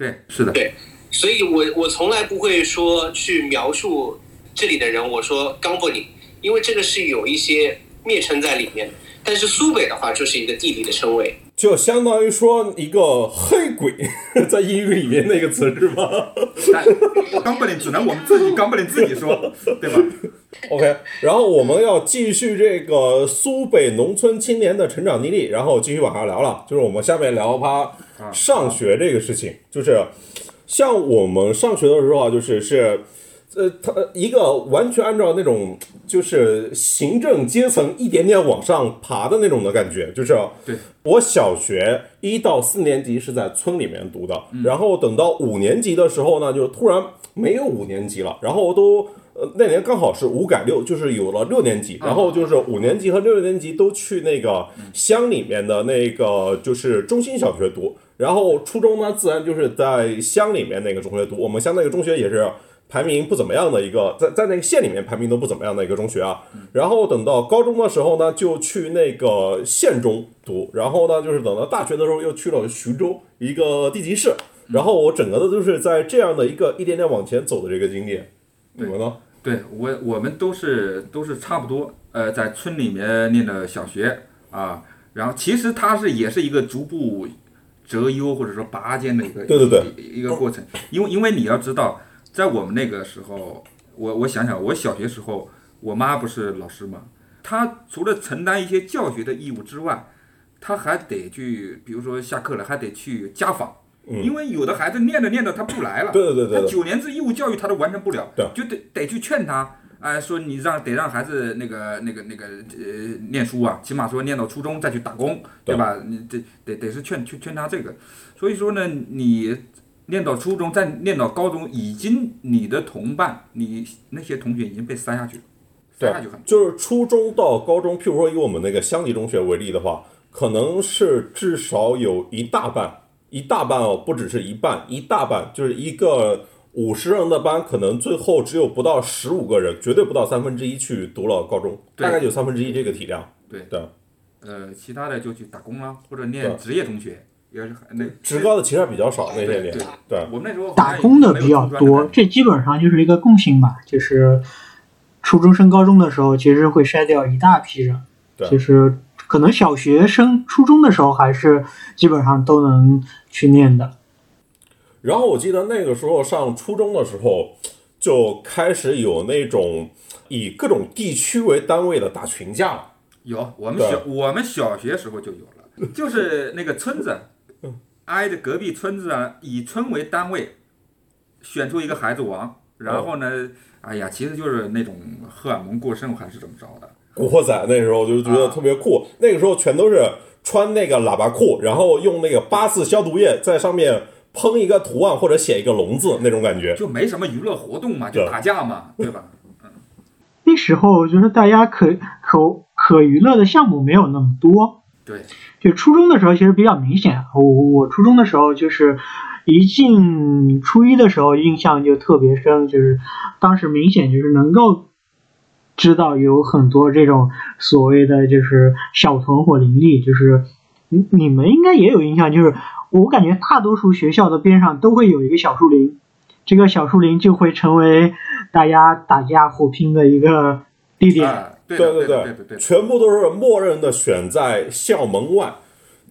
对，是的，对所以我我从来不会说去描述这里的人，我说冈布林，因为这个是有一些蔑称在里面。但是苏北的话，就是一个地理的称谓。就相当于说一个黑鬼，在英语里面那个词是吧但冈布林只能我们自己冈布林自己说，对吧？？OK，然后我们要继续这个苏北农村青年的成长经历，然后继续往下聊了，就是我们下面聊趴上学这个事情，就是像我们上学的时候啊，就是是。呃，他一个完全按照那种就是行政阶层一点点往上爬的那种的感觉，就是对。我小学一到四年级是在村里面读的，然后等到五年级的时候呢，就突然没有五年级了，然后都呃那年刚好是五改六，就是有了六年级，然后就是五年级和六年级都去那个乡里面的那个就是中心小学读，然后初中呢自然就是在乡里面那个中学读，我们乡那个中学也是。排名不怎么样的一个，在在那个县里面排名都不怎么样的一个中学啊。然后等到高中的时候呢，就去那个县中读，然后呢，就是等到大学的时候又去了徐州一个地级市。然后我整个的都是在这样的一个一点点往前走的这个经历。你们呢？对我我们都是都是差不多，呃，在村里面念的小学啊，然后其实它是也是一个逐步择优或者说拔尖的一个对对对。一一个过程，因为因为你要知道，在我们那个时候，我我想想，我小学时候，我妈不是老师嘛，她除了承担一些教学的义务之外，她还得去，比如说下课了还得去家访，嗯。因为有的孩子念着念着他不来了，对对对对对。他九年制义务教育他都完成不了，对。就得得去劝他。哎，说你让得让孩子那个那个那个呃念书啊，起码说念到初中再去打工，对对吧？你这得得是劝劝劝他这个，所以说呢，你念到初中再念到高中，已经你的同伴，你那些同学已经被塞下去了，塞对下去很。就是初中到高中，譬如说以我们那个乡级中学为例的话，可能是至少有一大半，一大半哦，不只是一半，一大半就是一个五十人的班，可能最后只有不到十五个人，绝对不到三分之一去读了高中，大概就三分之一这个体量。对。对，呃，其他的就去打工啦，或者念职业中学，也是很那职高的其实还比较少那些年。对。我们那时候打工的比较多，这基本上就是一个共性吧，就是初中升高中的时候，其实会筛掉一大批人，对。就是可能小学生初中的时候，还是基本上都能去念的。然后我记得那个时候上初中的时候，就开始有那种以各种地区为单位的打群架了。有，我们小我们小学时候就有了，就是那个村子，挨着隔壁村子啊，以村为单位，选出一个孩子王，然后呢，哎呀，其实就是那种荷尔蒙过剩还是怎么着的，古惑仔那时候就觉得特别酷，那个时候全都是穿那个喇叭裤，然后用那个八四消毒液在上面喷一个图案或者写一个龙字那种感觉。就没什么娱乐活动嘛，就打架嘛，对吧？那时候我觉得大家可可可娱乐的项目没有那么多，对，就初中的时候其实比较明显。我我初中的时候就是一进初一的时候印象就特别深，就是当时明显就是能够知道有很多这种所谓的就是小屯火林立，就是你你们应该也有印象，就是我感觉大多数学校的边上都会有一个小树林，这个小树林就会成为大家打架火拼的一个地点。啊，对的对对对对，全部都是默认的选在校门外，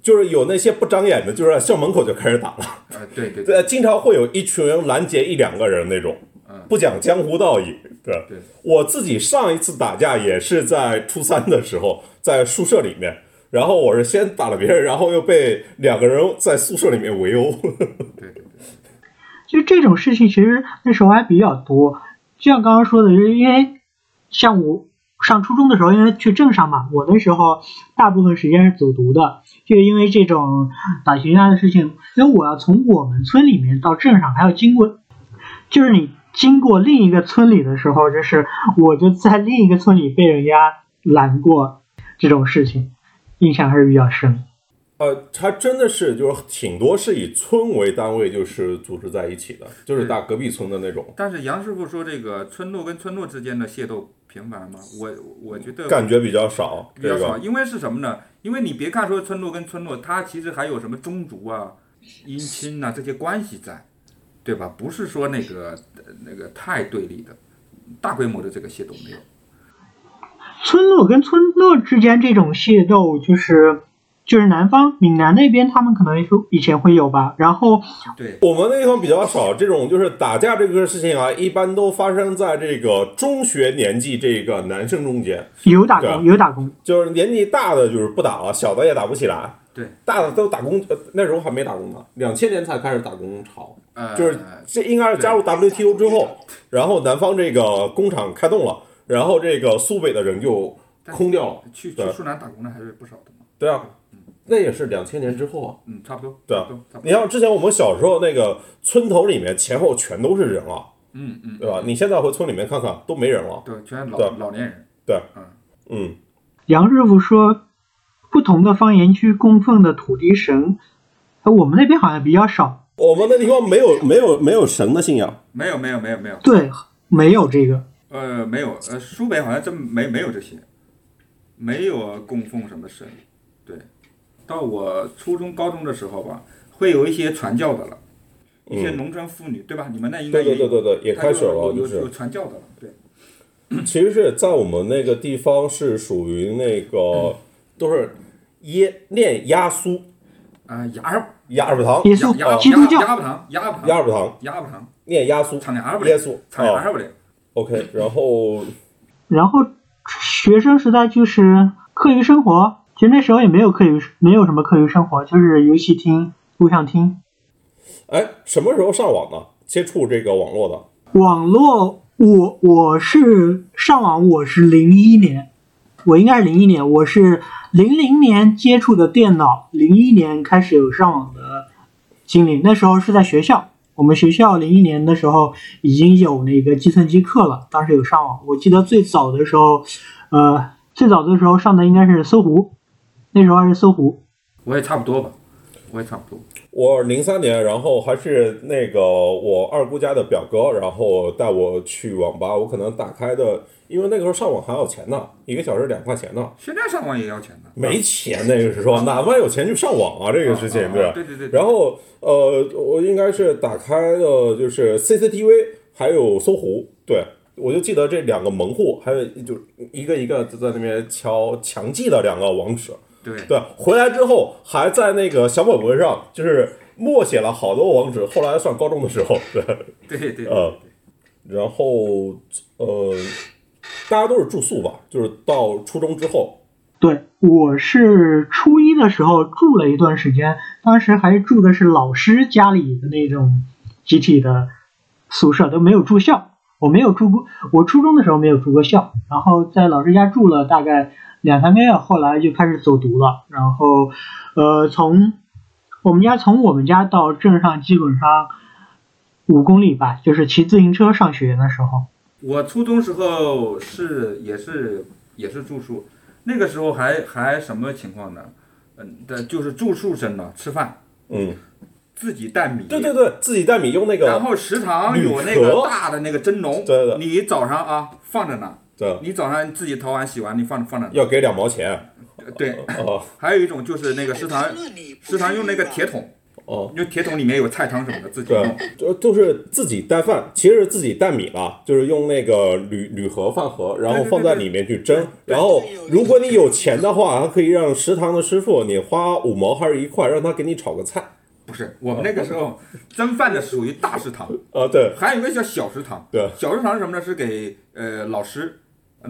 就是有那些不长眼的，就是在校门口就开始打了。啊，对对对，对，经常会有一群人拦截一两个人那种嗯，不讲江湖道义。对，对我自己上一次打架也是在初三的时候，在宿舍里面，然后我是先打了别人，然后又被两个人在宿舍里面围殴。对对对，就这种事情，其实那时候还比较多。就像刚刚说的，就是因为像我上初中的时候，因为去镇上嘛，我那时候大部分时间是走读的，就因为这种打群架的事情，因为我要从我们村里面到镇上，还要经过，就是你经过另一个村里的时候，就是我就在另一个村里被人家拦过这种事情，印象还是比较深。呃，它真的是，就是挺多是以村为单位，就是组织在一起的，就是打隔壁村的那种，但是杨师傅说这个村落跟村落之间的械斗频繁吗？我我觉得感觉比较少。比较少，个因为是什么呢？因为你别看说村落跟村落，它其实还有什么宗族啊、姻亲呐、这些关系在，对吧？不是说那个呃那个太对立的，大规模的这个械斗没有。村落跟村落之间这种械斗，就是就是南方闽南那边，他们可能以前会有吧。然后对，我们那地方比较少，这种就是打架这个事情啊，一般都发生在这个中学年纪这个男生中间，有打工，有打工，就是年纪大的就是不打了，小的也打不起来。对，大的都打工，呃那时候还没打工呢，两千年才开始打工潮，呃，就是这应该是加入 WTO 之后，然后南方这个工厂开动了，然后这个苏北的人就空掉了。去去苏南打工的还是不少的嘛。对啊，那也是两千年之后啊。嗯，差不多。对啊。你像之前我们小时候那个村头里面前后全都是人啊，嗯嗯，对吧？你现在回村里面看看，都没人了。对，全是老老年人。对嗯，杨师傅说，不同的方言区供奉的土地神，呃我们那边好像比较少。我们那地方没有没有没有神的信仰。没有没有没有没有，对，没有这个。呃，没有，呃，苏北好像真没没有这些，没有供奉什么神。对，到我初中、高中的时候吧，会有一些传教的了，一些嗯农村妇女，对吧？你们那应该有，对对对对，也开始了，有有有有传教的了，对。其实是在我们那个地方是属于那个都是耶念耶稣啊，哑哑巴堂耶稣哑基督教哑巴堂，哑巴堂，哑巴堂念耶稣唱哑巴的，耶稣唱哑哦巴的，OK，然后然后学生时代就是课余生活，其实那时候也没有课余，没有什么课余生活，就是游戏厅、录像厅。哎，什么时候上网的？接触这个网络的？网络，我我是上网，我是零一年，我应该是零一年，我是零零年接触的电脑，零一年开始有上网的经历。那时候是在学校，我们学校零一年的时候已经有那个计算机课了，当时有上网。我记得最早的时候，呃，最早的时候上的应该是搜狐，那时候还是搜狐。我也差不多吧，我也差不多。我零三年，然后还是那个我二姑家的表哥，然后带我去网吧。我可能打开的，因为那个时候上网还要钱呢，一个小时两块钱呢。现在上网也要钱呢。没钱那个是说，哪怕有钱去上网啊？这个事情对对对。然后呃，我应该是打开的就是 CCTV，还有搜狐。对，我就记得这两个门户，还有就一个一个在那边敲强记的两个网址。对对，回来之后还在那个小本本上就是默写了好多网址。后来上高中的时候，对对 对，呃，然后呃，大家都是住宿吧？就是到初中之后，对，我是初一的时候住了一段时间，当时还住的是老师家里的那种集体的宿舍，都没有住校。我没有住过，我初中的时候没有住过校，然后在老师家住了大概。两三个月，后来就开始走读了。然后，呃，从我们家从我们家到镇上基本上五公里吧，就是骑自行车上学的时候。我初中时候是也是也是住宿，那个时候还还什么情况呢？嗯，的就是住宿生呢，吃饭，嗯，自己带米。对对对，自己带米用那个。然后食堂有那个大的那个蒸笼，对对，你早上啊放着呢。对，你早上自己淘完洗完，你放放那。要给两毛钱。对。哦。还有一种就是那个食堂，食堂用那个铁桶。哦。因为铁桶里面有菜汤什么的，自己用。就就是自己带饭，其实是自己带米了，就是用那个铝铝盒饭盒，然后放在里面去蒸。然后，如果你有钱的话，还可以让食堂的师傅，你花五毛还是一块，让他给你炒个菜。不是，我们那个时候蒸饭的属于大食堂。啊，对。还有一个叫小食堂。对。小食堂是什么呢？是给呃老师。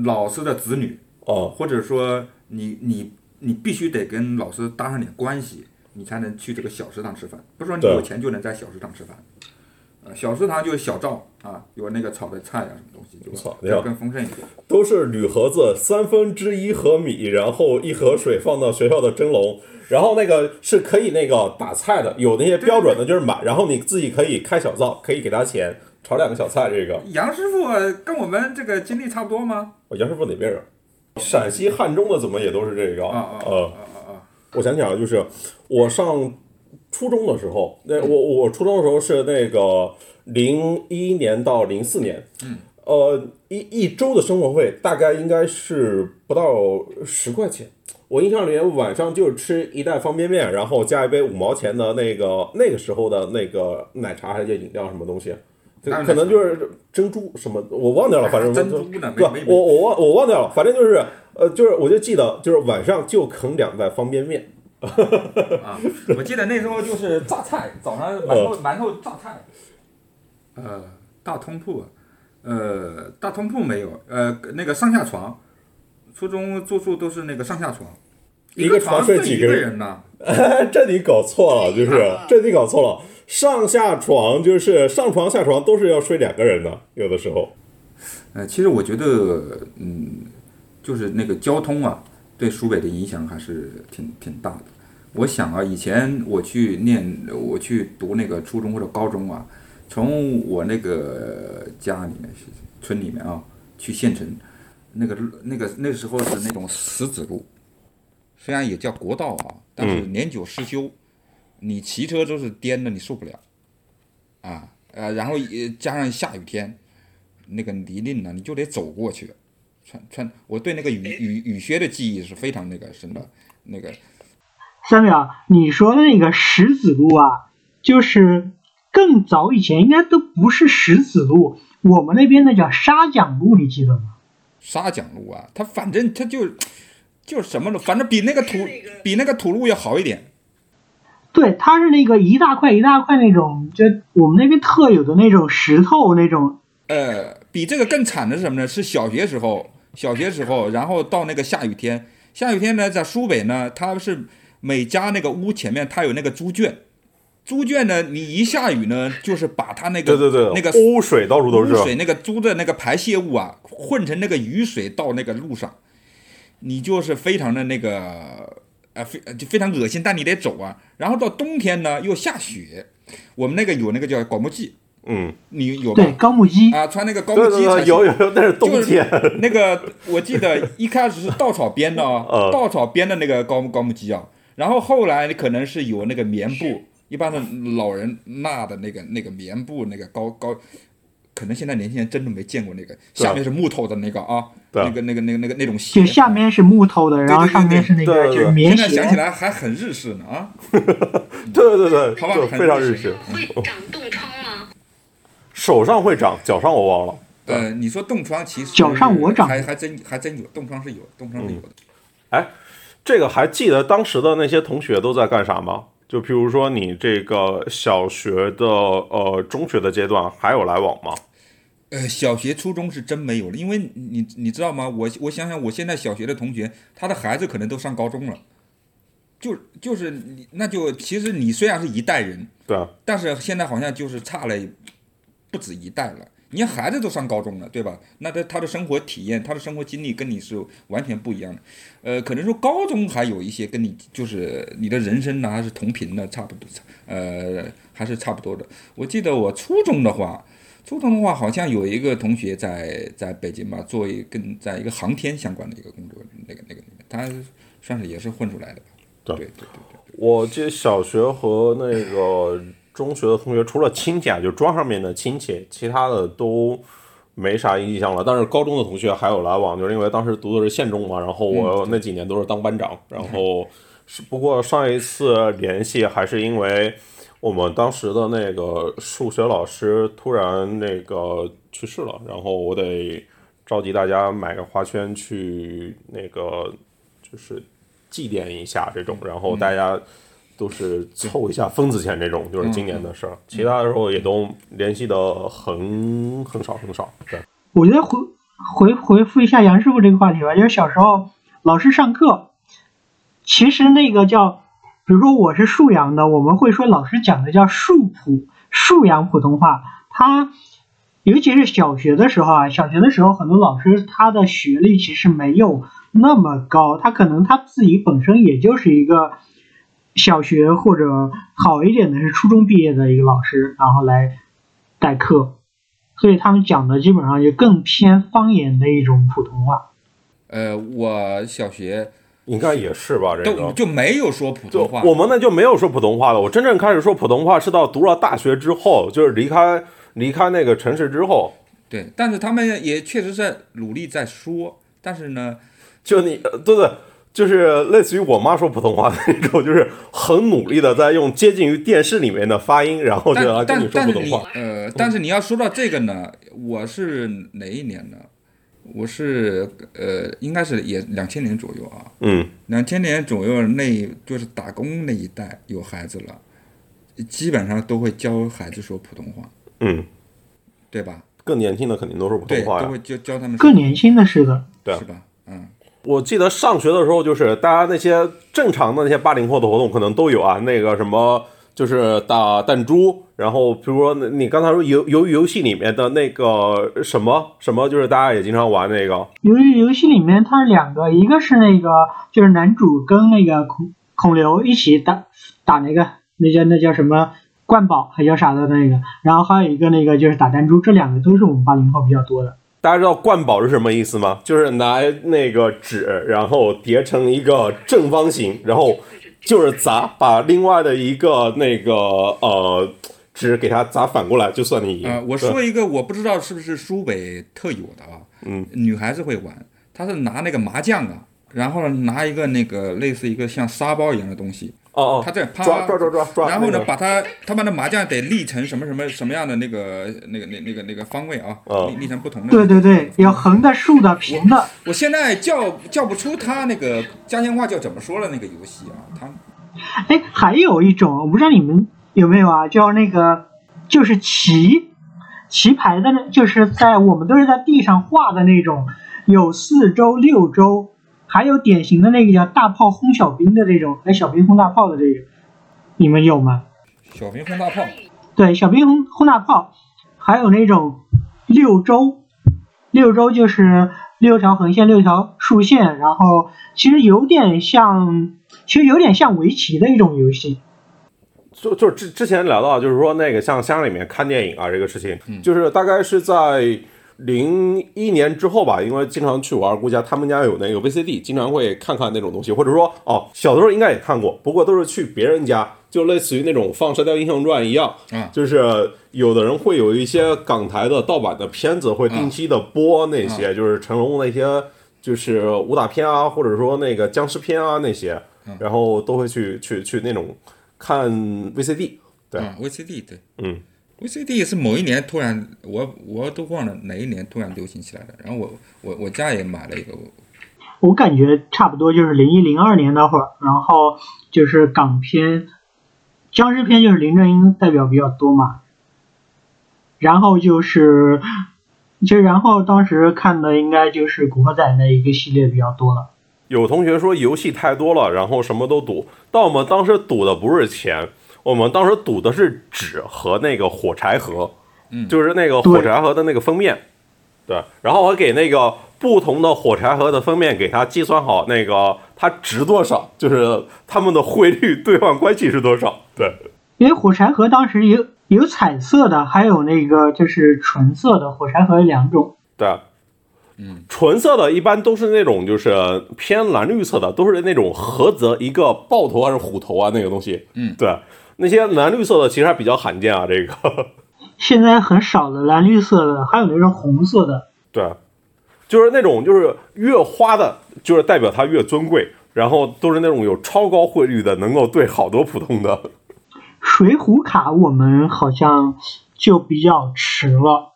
老师的子女哦，或者说你你你必须得跟老师搭上点关系，你才能去这个小食堂吃饭。不是说你有钱就能在小食堂吃饭。呃，小食堂就是小灶啊，有那个炒的菜啊，什么东西，就更丰盛一点。都是铝盒子，三分之一盒米，然后一盒水放到学校的蒸笼，然后那个是可以那个打菜的，有那些标准的就是买，然后你自己可以开小灶，可以给他钱。炒两个小菜，这个杨师傅跟我们这个经历差不多吗？杨师傅哪边人？陕西汉中的，怎么也都是这个？啊啊啊啊！我想想啊，就是我上初中的时候，那我我初中的时候是那个零一年到零四年，嗯，呃，一一周的生活费大概应该是不到十块钱。我印象里面晚上就吃一袋方便面，然后加一杯五毛钱的那个那个时候的那个奶茶还是饮料什么东西。可能就是珍珠什么，我忘掉了，反正 珍珠呢，不，我我忘我忘掉了，反正就是呃，就是我就记得就是晚上就啃两袋方便面。啊，我记得那时候就是榨菜，早上馒头馒头榨菜。呃，大通铺，呃，大通铺没有，呃，那个上下床，初中住宿都是那个上下床，一个床睡几个人呢？这你搞错了，就是这你搞错了。上下床就是上床下床都是要睡两个人的，有的时候。呃，其实我觉得，嗯，就是那个交通啊，对苏北的影响还是挺挺大的。我想啊，以前我去念，我去读那个初中或者高中啊，从我那个家里面村里面啊，去县城，那个那个那时候是那种石子路，虽然也叫国道啊，但是年久失修。你骑车都是颠的，你受不了，啊，呃，然后加上下雨天，那个泥泞呢，你就得走过去，穿穿。我对那个雨雨雨靴的记忆是非常那个深的。那个，三秒，你说的那个石子路啊，就是更早以前应该都不是石子路，我们那边的叫沙浆路，你记得吗？沙浆路啊，它反正它就就是什么路，反正比那个土比那个土路要好一点。对，它是那个一大块一大块那种，就我们那边特有的那种石头那种。呃，比这个更惨的是什么呢？是小学时候，小学时候，然后到那个下雨天，下雨天呢，在苏北呢，它是每家那个屋前面它有那个猪圈，猪圈呢，你一下雨呢，就是把它那个对对对，那个污水到处都是污。水那个猪的那个排泄物啊，混成那个雨水到那个路上，你就是非常的那个呃非就非常恶心，但你得走啊。然后到冬天呢又下雪，我们那个有那个叫广木屐，嗯，你有对吧？高木屐，啊，穿那个高木屐才行有有有，那是冬天。那个我记得一开始是稻草编的 嗯哦，稻草编的那个高高木屐啊，然后后来可能是有那个棉布，一般的老人纳的那个那个棉布那个高高，可能现在年轻人真的没见过那个，下面是木头的那个啊，对那个那个那个那个那种鞋就，下面是木头的，然后上面是那对对对个就是棉现在想起。来还很日式呢啊，对 对对，好吧就非常日式。会长冻疮吗？手上会长，脚上我忘了。呃，你说冻疮其实脚上我长还还真还真有冻疮是有，冻疮是有的。哎，这个还记得当时的那些同学都在干啥吗？就譬如说你这个小学的、呃中学的阶段还有来往吗？呃，小学、初中是真没有了，因为你你知道吗？我我想想，我现在小学的同学，他的孩子可能都上高中了，就就是你，那就其实你虽然是一代人，对啊，但是现在好像就是差了不止一代了。你看孩子都上高中了，对吧？那他他的生活体验、他的生活经历跟你是完全不一样的。呃，可能说高中还有一些跟你就是你的人生呢还是同频的，差不多，呃，还是差不多的。我记得我初中的话，初中的话好像有一个同学在在北京吧，做一跟在一个航天相关的一个工作，那个那个他算是也是混出来的吧。对对对对对。我记得小学和那个中学的同学，除了亲戚啊，就庄上面的亲戚，其他的都没啥印象了。但是高中的同学还有来往，就是因为当时读的是县中嘛，然后我那几年都是当班长，然后是不过上一次联系还是因为我们当时的那个数学老师突然那个去世了，然后我得召集大家买个花圈去那个就是祭奠一下这种，然后大家都是凑一下份子钱这种，就是今年的事儿。其他的时候也都联系的很很少很少。对，我觉得回回回复一下杨师傅这个话题吧，就是小时候老师上课，其实那个叫，比如说我是沭阳的，我们会说老师讲的叫沭普沭阳普通话，他尤其是小学的时候啊，小学的时候很多老师他的学历其实没有那么高，他可能他自己本身也就是一个小学或者好一点的是初中毕业的一个老师，然后来代课，所以他们讲的基本上就更偏方言的一种普通话。呃，我小学应该也是吧？这都个就没有说普通话。我们那就没有说普通话了。我真正开始说普通话是到读了大学之后，就是离开离开那个城市之后，对，但是他们也确实在努力在说，但是呢，就你呃对对，就是类似于我妈说普通话的那种，就是很努力的在用接近于电视里面的发音，然后就来但跟你说普通话。呃，但是你要说到这个呢，我是哪一年呢？我是呃，应该是也两千年左右啊，嗯，两千年左右那就是打工那一代有孩子了，基本上都会教孩子说普通话，嗯，对吧？更年轻的肯定都是普，通话呀。都会教教他们更年轻的是的，对啊是吧？嗯，我记得上学的时候，就是大家那些正常的那些八零后的活动可能都有啊，那个什么就是打弹珠，然后比如说你刚才说游游游戏里面的那个什么什么，就是大家也经常玩那个，由于游戏里面它是两个，一个是那个就是男主跟那个孔孔刘一起打打那个那叫那叫什么灌宝还叫啥的那个，然后还有一个那个就是打弹珠，这两个都是我们八零后比较多的。大家知道灌宝是什么意思吗？就是拿那个纸，然后叠成一个正方形，然后就是砸，把另外的一个那个呃纸给它砸反过来，就算你赢。啊、我说一个我不知道是不是苏北特有的啊，嗯，女孩子会玩，她是拿那个麻将啊，然后呢拿一个那个类似一个像沙包一样的东西，哦哦，她在啪抓抓抓抓抓，然后那个呢把他他把那麻将得立成什么什么什么样的那个那个那那个那个方位啊，哦立立成不同的。对对对，有横的、竖的、平的。我现在叫叫不出他那个家乡话叫怎么说了那个游戏啊，他哎，还有一种，我不知道你们有没有啊，叫那个就是棋棋牌的那，就是在我们都是在地上画的那种有四周、六周，还有典型的那个叫大炮轰小兵的这种，哎，小兵轰大炮的这个，你们有吗？小兵轰大炮，对，小兵轰轰大炮，还有那种六周，六周就是六条横线、六条竖线，然后其实有点像，其实有点像围棋的一种游戏。就就是之之前聊到，就是说那个像乡里面看电影啊这个事情，嗯就是大概是在零一年之后吧，因为经常去我二姑家，他们家有那个 VCD，经常会看看那种东西，或者说哦，小的时候应该也看过，不过都是去别人家，就类似于那种放《射雕英雄传》一样，嗯。就是有的人会有一些港台的盗版的片子会定期的播那些，就是成龙那些就是武打片啊，或者说那个僵尸片啊那些，然后都会去去去那种看 VCD，对，啊，VCD 对。嗯。VCD 是某一年突然，我我都忘了哪一年突然流行起来的。然后我我我家也买了一个，我感觉差不多就是零一零二年那会儿，然后就是港片、僵尸片，就是林正英代表比较多嘛。然后就是，就然后当时看的应该就是《古惑仔》那一个系列比较多了。有同学说游戏太多了，然后什么都赌，但我们当时赌的不是钱，我们当时赌的是纸和那个火柴盒，嗯。就是那个火柴盒的那个封面，对，然后我给那个不同的火柴盒的封面给它计算好那个它值多少，就是它们的汇率兑换关系是多少，对，因为火柴盒当时有有彩色的，还有那个就是纯色的，火柴盒两种。对，嗯，纯色的一般都是那种就是偏蓝绿色的，都是那种菏泽一个豹头还是虎头啊那个东西，嗯。对，那些蓝绿色的其实还比较罕见啊，这个。现在很少的蓝绿色的，还有那种红色的。对，就是那种就是越花的，就是代表它越尊贵，然后都是那种有超高汇率的，能够兑好多普通的。水浒卡我们好像就比较迟了。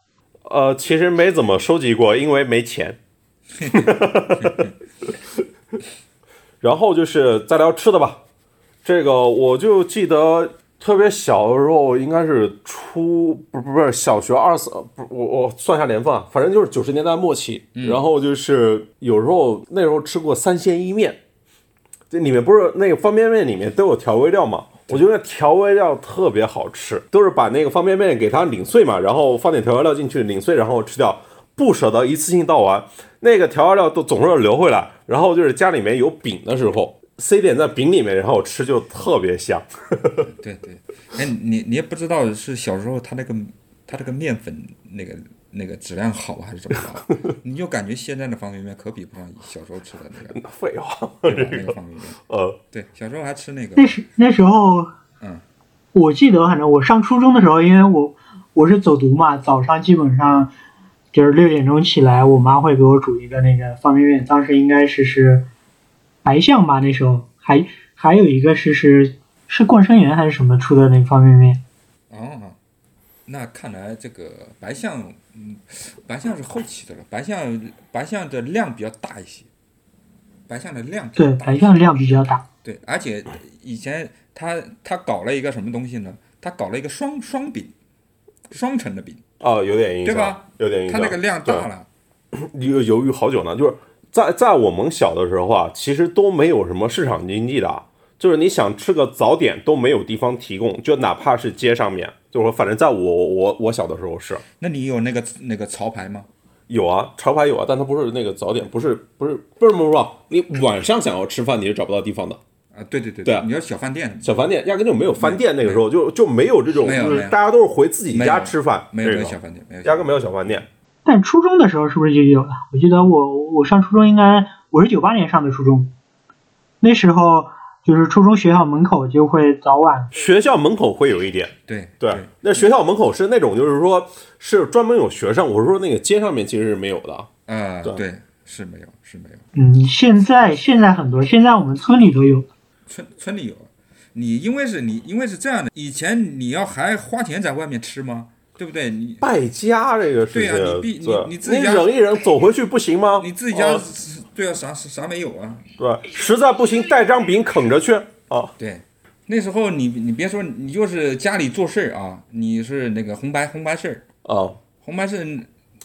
呃，其实没怎么收集过，因为没钱。然后就是再聊吃的吧，这个我就记得特别小的时候，应该是初不不不是小学二四，不我我算一下年份啊，反正就是九十年代末期。然后就是有时候那时候吃过三鲜意面，这里面不是那个方便面里面都有调味料嘛？我觉得调味料特别好吃，都是把那个方便面给它拧碎嘛，然后放点调味料进去拧碎，然后吃掉，不舍得一次性倒完。那个调味料都总是要留回来，然后就是家里面有饼的时候，塞点在饼里面，然后吃就特别香。对对，哎，你你也不知道是小时候他那个他这个面粉那个那个质量好还是怎么着，你就感觉现在的方便面可比不上小时候吃的那个，废话，对吧？那个方便面，呃，对，小时候还吃那个那时那时候，嗯，我记得反正我上初中的时候，因为我我是走读嘛，早上基本上就是六点钟起来，我妈会给我煮一个那个方便面，当时应该是是白象吧，那时候还还有一个是是是冠生园还是什么出的那个方便面，哦，那看来这个白象，嗯，白象是后期的了，白象白象的量比较大一些，白象的量对，白象量比较大，对，而且以前他他搞了一个什么东西呢？他搞了一个双双饼，双层的饼，哦，有点印象，对吧？有点印象。他那个量大了，犹犹豫好久呢，就是在在我们小的时候啊，其实都没有什么市场经济的啊，就是你想吃个早点都没有地方提供，就哪怕是街上面，就是说反正在我我我小的时候是那你有那个那个潮牌吗？有啊，潮牌有啊，但它不是那个早点，不是不是不是不是不是，你晚上想要吃饭你是找不到地方的，啊，对对对对啊你要小饭店，小饭店压根就没有饭店，那个时候就就没有这种，就是大家都是回自己家吃饭，没有小饭店，压根没有小饭店。但初中的时候是不是就有了？我记得我我上初中应该我是九八年上的初中，那时候就是初中学校门口就会早晚学校门口会有一点，对对，那学校门口是那种，就是说是专门有学生，我是说那个街上面其实是没有的。啊，对对，是没有是没有，嗯，现在现在很多，现在我们村里都有。村村里有，你因为是你因为是这样的，以前你要还花钱在外面吃吗？对不对？你败家这个事情，对啊你必你你自己家忍一忍，走回去不行吗？你自己家哦对啊，啥啥没有啊？对，实在不行带张饼啃着去啊。对，那时候你你别说，你就是家里做事儿啊，你是那个红白红白事儿，啊，红白事儿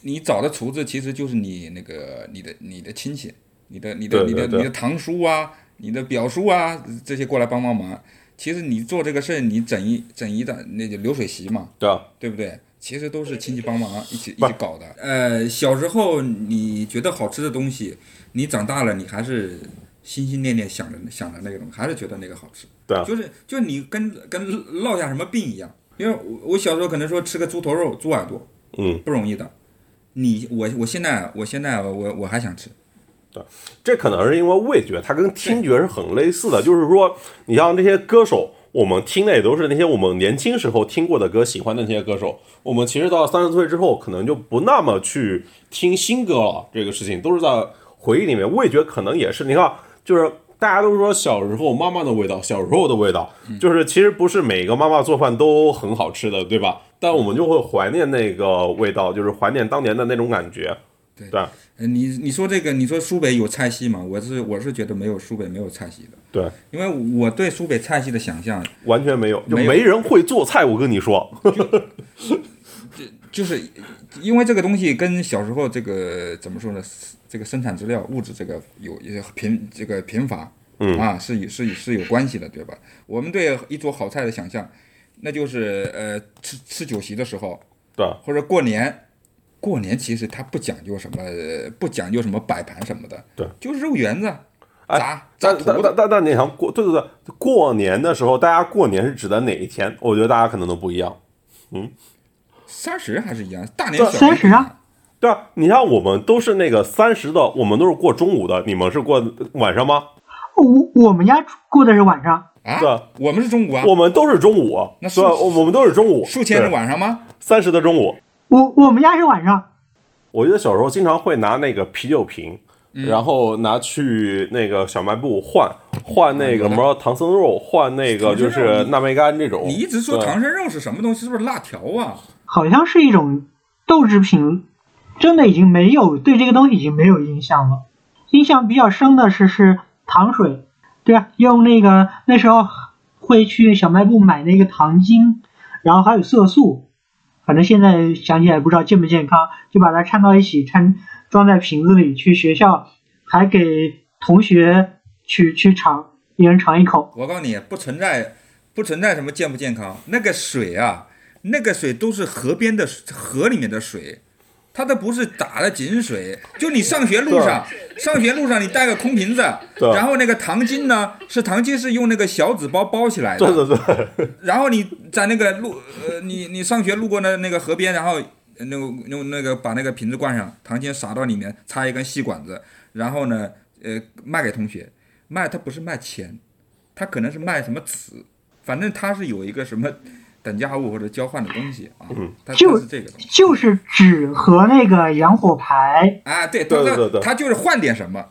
你找的厨子其实就是你那个你的你的亲戚，你的你的你的你的堂叔啊，你的表叔啊，这些过来帮帮忙。其实你做这个事儿，你整一整一的那个流水席嘛，对啊，对不对？其实都是亲戚帮忙一起一起搞的。呃，小时候你觉得好吃的东西，你长大了你还是心心念念想着想着那个东西，还是觉得那个好吃。对啊就是就是你跟跟落下什么病一样。因为我我小时候可能说吃个猪头肉、猪耳朵嗯，不容易的，你我我现在我现在我我还想吃。这可能是因为味觉它跟听觉是很类似的，就是说，你像这些歌手，我们听的也都是那些我们年轻时候听过的歌，喜欢的那些歌手。我们其实到三十岁之后，可能就不那么去听新歌了。这个事情都是在回忆里面，味觉可能也是。你看，就是大家都说小时候妈妈的味道，小时候的味道，就是其实不是每个妈妈做饭都很好吃的，对吧？但我们就会怀念那个味道，就是怀念当年的那种感觉。对你你说这个，你说苏北有菜系吗？我是我是觉得没有苏北没有菜系的，对，因为我对苏北菜系的想象完全没有，就没人会做菜。我跟你说，就就是因为这个东西跟小时候这个怎么说呢？这个生产资料物质这个有贫这个贫乏，嗯啊是有是有是有关系的，对吧？我们对一桌好菜的想象，那就是呃吃吃酒席的时候，对，或者过年，过年其实它不讲究什么呃不讲究什么摆盘什么的，对，就是肉圆子哎炸炸但土的，但但但但你想过，对对对，过年的时候，大家过年是指的哪一天？我觉得大家可能都不一样。嗯三十还是一样，大年三十啊对啊，你像我们都是那个三十的，我们都是过中午的，你们是过晚上吗？我我们家过的是晚上，啊对，我们是中午啊，我们都是中午，那对，数我们都是中午。数钱是晚上吗？三十的中午。我我们家是晚上，我记得小时候经常会拿那个啤酒瓶，嗯然后拿去那个小卖部换换那个什么唐僧肉，换那个就是腊梅干这种。你一直说唐僧肉是什么东西？是不是辣条啊？好像是一种豆制品，真的已经没有对这个东西已经没有印象了。印象比较深的是是糖水，对啊，用那个那时候会去小卖部买那个糖精，然后还有色素，反正现在想起来不知道健不健康，就把它掺到一起，掺装在瓶子里，去学校还给同学去去尝，一人尝一口。我告诉你，不存在不存在什么健不健康，那个水啊，那个水都是河边的河里面的水，它都不是打的井水。就你上学路上，上学路上你带个空瓶子，然后那个糖精呢，是糖精是用那个小纸包包起来的，对对对，然后你在那个路呃，你你上学路过那那个河边，然后呃那个用那个把那个瓶子灌上，糖精撒到里面，插一根细管子，然后呢，呃，卖给同学，卖他不是卖钱，他可能是卖什么纸，反正他是有一个什么等价物或者交换的东西啊，嗯他就是这个东西就是纸和那个洋火牌，啊，对，对对对对他就是换点什么，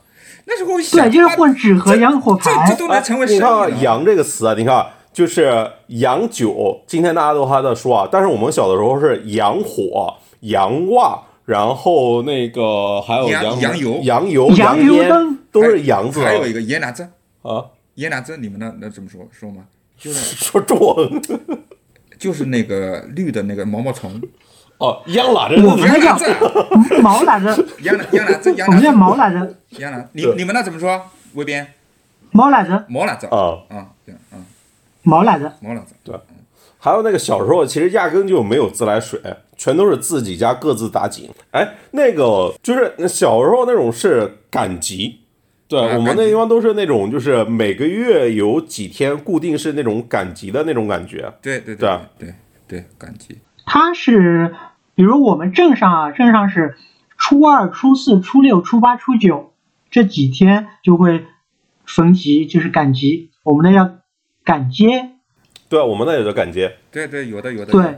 那时候想对，就是他混纸和洋火这这牌。都能成为哎你看。洋这个词啊，你看啊就是洋酒，今天大家都还在说啊，但是我们小的时候是洋火、洋袜，然后那个还有洋油洋油、洋油烟灯，都是洋字啊还有一个椰拿子，啊，椰拿子，你们那那怎么说说吗？就是说中文就是那个绿的那个毛毛虫，哦，央喇这我个们那叫毛来着，洋拿洋拿子，洋我们叫毛来着，洋拿，你对你们那怎么说？威边毛来着，毛拿子啊。啊，对，啊，毛来着。毛拿子，还有那个小时候，其实压根就没有自来水，全都是自己家各自打井。哎，那个就是小时候那种是赶集，对、我们那地方都是那种，就是每个月有几天固定是那种赶集的那种感觉。对对对啊对对，赶集，它是，比如我们镇上啊，镇上是初二、初四、初六、初八、初九这几天就会逢集，就是赶集，我们那叫赶街。对，我们那也叫赶街。对对，有的有的，对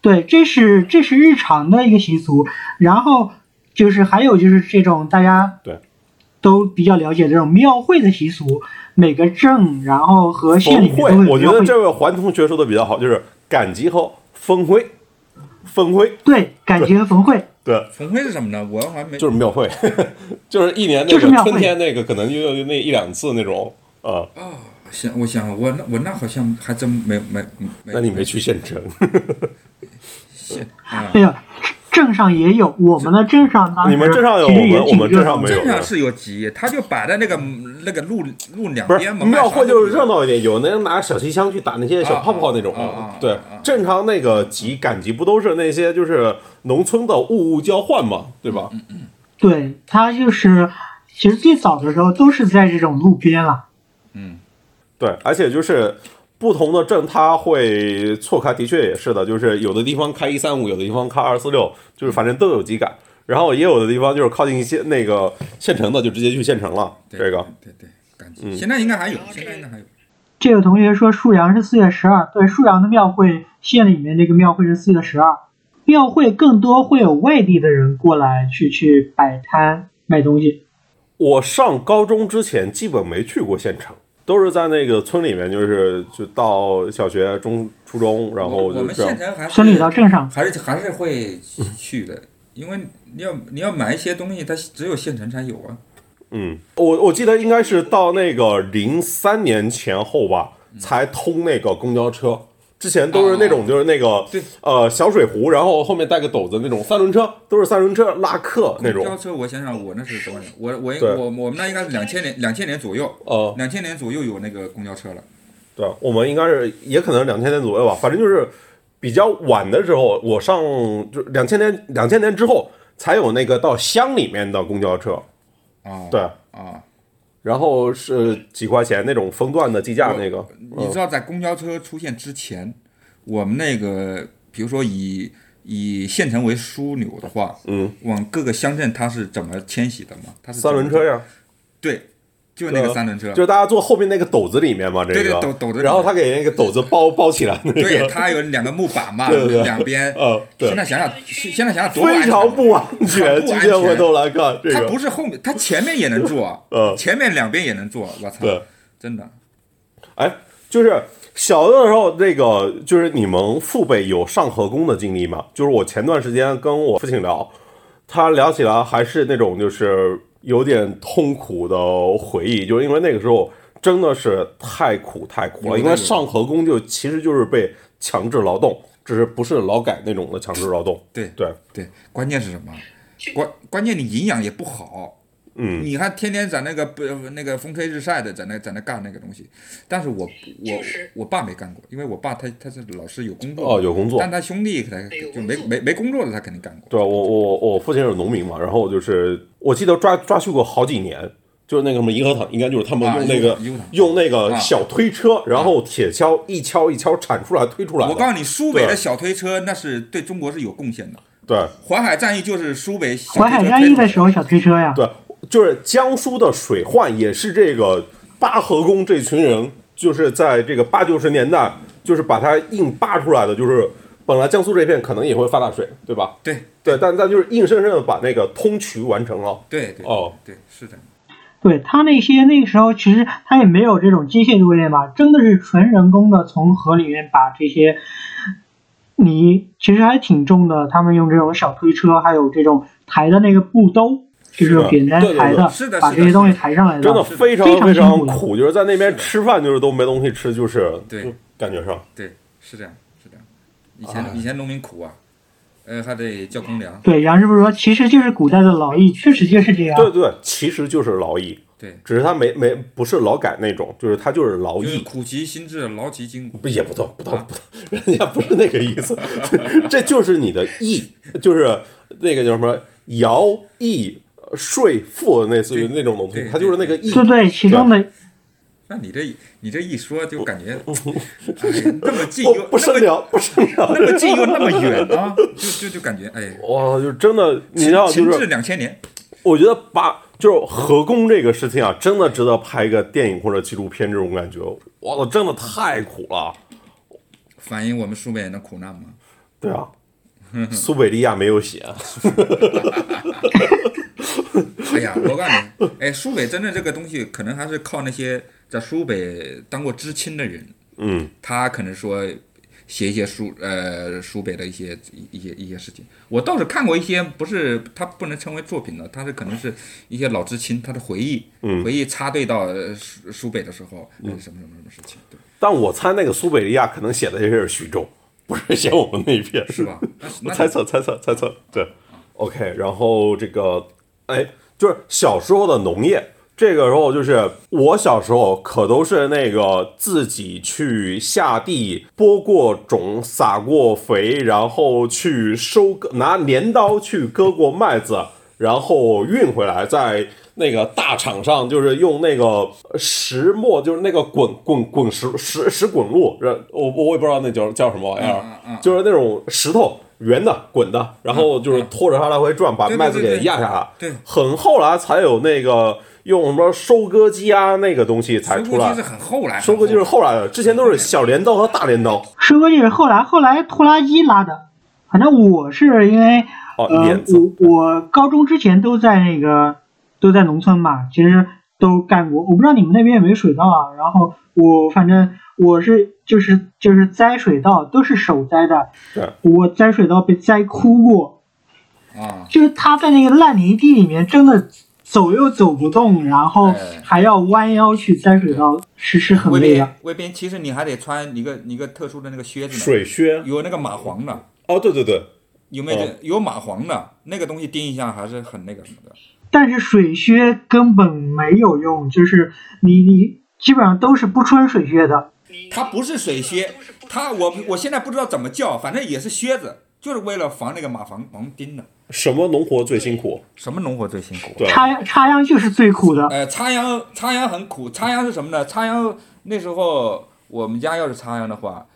对，这是这是日常的一个习俗。然后就是还有就是这种大家对都比较了解这种庙会的习俗，每个镇然后和县里面都会，有我觉。得这位环同学说的比较好，就是赶集和峰会。峰会，对，赶集和峰会。对，峰会是什么呢？我还没就是庙会，就是一年那个就是春天那个可能就有那一两次那种啊。想，我想我那我那好像还真没没没，那你没去县城？县 啊哎？呀，镇上也有，我们的镇上当时你们镇上有我们我们镇上没有镇上是有集，他就摆在那个那个路路两边嘛。庙会就是热闹一点，有那人拿小气枪去打那些小泡泡那种。啊啊啊啊对正常那个集赶集不都是那些就是农村的物物交换嘛，对吧？对，它就是其实最早的时候都是在这种路边了。嗯，对，而且就是不同的镇它会错开，的确也是的，就是有的地方开一三五，有的地方开二四六，就是反正都有集赶。然后也有的地方就是靠近县那个县城的，就直接去县城了。这个对对，赶嗯集，现在应该还有，现在应该还有。这个同学说沭阳是四月十二，对，沭阳的庙会县里面这个庙会是四月十二，庙会更多会有外地的人过来去去摆摊卖东西。我上高中之前基本没去过县城，都是在那个村里面，就是就到小学、中、初中，然后我我们县。城还是村里到镇上，还是还是会去的，因为你要你要买一些东西，它只有县城才有啊。嗯，我我记得应该是到那个零三年前后吧，才通那个公交车。之前都是那种就是那个对。呃小水壶，然后后面带个斗子那种三轮车，都是三轮车拉客那种。公交车，我想想，我那是多少年？我我我我们那应该是两千年两千年左右，呃，两千年左右有那个公交车了。对，我们应该是也可能两千年左右吧，反正就是比较晚的时候，我上就两千年两千年之后才有那个到乡里面的公交车，啊，对，啊，然后是几块钱那种分段的计价那个，你知道在公交车出现之前，我们那个比如说以以县城为枢纽的话，嗯，往各个乡镇它是怎么迁徙的吗？它是三轮车，呀，对，就那个三轮车，就是大家坐后面那个斗子里面嘛，这个。对对斗斗子然后他给那个斗子包包起来那个，对，他有两个木板嘛，两边。呃，对。现，在想想，现在想想非常不安全。今天回全头来看，这它个不是后面，它前面也能坐，呃前面两边也能坐，我操，对，真的。哎，就是小的时候，那个就是你们父辈有上河工的经历吗？就是我前段时间跟我父亲聊，他聊起来还是那种就是有点痛苦的回忆，就是因为那个时候真的是太苦太苦了，因为上河工就其实就是被强制劳动，只是不是劳改那种的强制劳动。对对，对，关键是什么？关关键你营养也不好，嗯，你还天天在那个不那个风吹日晒的在那在那干那个东西。但是我我就是我爸没干过，因为我爸他他是老师有工作哦，有工作但。他兄弟他就没没没工作的他肯定干过。对我我我父亲是农民嘛，然后就是我记得抓抓去过好几年，就是那个什么银河塘，应该就是他们啊用那个、用那个啊小推车，然后铁锹一锹一锹铲出来推出来。我告诉你，苏北的小推车那是对中国是有贡献的。对淮海战役就是苏北淮海战役的时候小推车呀，对，就是江苏的水患也是这个八河宫这群人，就是在这个八九十年代，就是把它硬扒出来的，就是本来江苏这片可能也会发大水，对吧？对对，但但就是硬生生的把那个通渠完成了。对对哦，对是的，对他那些那个时候其实他也没有这种机械作业嘛，真的是纯人工的从河里面把这些泥其实还挺重的，他们用这种小推车，还有这种抬的那个布兜，就是的扁担对对抬的，把这些东西抬上来的，真的非常非常苦就是在那边吃饭就是都没东西吃，就是对。就感觉上对是这样是这样。以前以前农民苦啊，呃还得交公粮。对，杨师傅说，其实就是古代的劳役，确实就是这样。对对，其实就是劳役，对，只是他没没不是劳改那种，就是他就是劳役，就是苦其心志，劳其筋骨。不也不懂不懂不懂，人家不是那个意思，这就是你的役，就是那个叫什么徭役税赋，类似于那种东西对，他就是那个意，对对，其中的那你这你这一说，就感觉、哎、那么近不又那么不深聊不深聊，那么近又那么远啊，就就就感觉哎，哇，就真的，你知道就是，两千年，我觉得把就是河工这个事情啊，真的值得拍一个电影或者纪录片这种感觉，哇，真的太苦了，反映我们苏北人的苦难吗。对啊，苏北利亚没有写，哎呀，我告诉你，哎，苏北真的这个东西，可能还是靠那些在苏北当过知青的人，嗯，他可能说写一些苏呃苏北的一些一一些一些事情。我倒是看过一些，不是他不能称为作品的，他是可能是一些老知青他的回忆，嗯回忆插队到呃苏苏北的时候，呃什么什么什么事情，对。但我猜那个苏北利亚可能写的也是徐州，不是写我们那一片，是吧？那那 猜测猜测猜测，对，OK，然后这个，哎，就是小时候的农业，这个时候就是我小时候可都是那个自己去下地播过种、撒过肥，然后去收割，拿镰刀去割过麦子，然后运回来，在那个大场上就是用那个石磨，就是那个滚滚滚石石石滚路，这我我也不知道那叫叫什么玩意儿，就是那种石头圆的滚的，然后就是拖着它来回转，把麦子给压下来。对很后来才有那个用什么收割机啊那个东西才出来收割机是。很后来，收割机是后来的，之前都是小镰刀和大镰刀。收割机是后来后来拖拉机拉的，反正我是因为哦，呃。我我高中之前都在那个都在农村嘛，其实都干过。我不知道你们那边有没有水稻啊？然后我反正我是就是就是栽水稻都是手栽的，我栽水稻被栽哭过，啊，就是他在那个烂泥地里面真的走又走不动，然后哎还要弯腰去栽水稻，是是很累的兵。卫兵，其实你还得穿一个一个特殊的那个靴子呢，水靴。有那个蚂蟥的，哦，对对对，有没有这？有蚂蟥的，那个东西叮一下还是很那个什么的。但是水靴根本没有用，就是你你基本上都是不穿水靴的。它不是水靴，它我我现在不知道怎么叫，反正也是靴子，就是为了防那个蚂蟥蟥叮的。什么农活最辛苦？什么农活最辛苦？对插秧插秧就是最苦的，呃，插秧插秧很苦，插秧是什么呢？插秧那时候我们家要是插秧的话，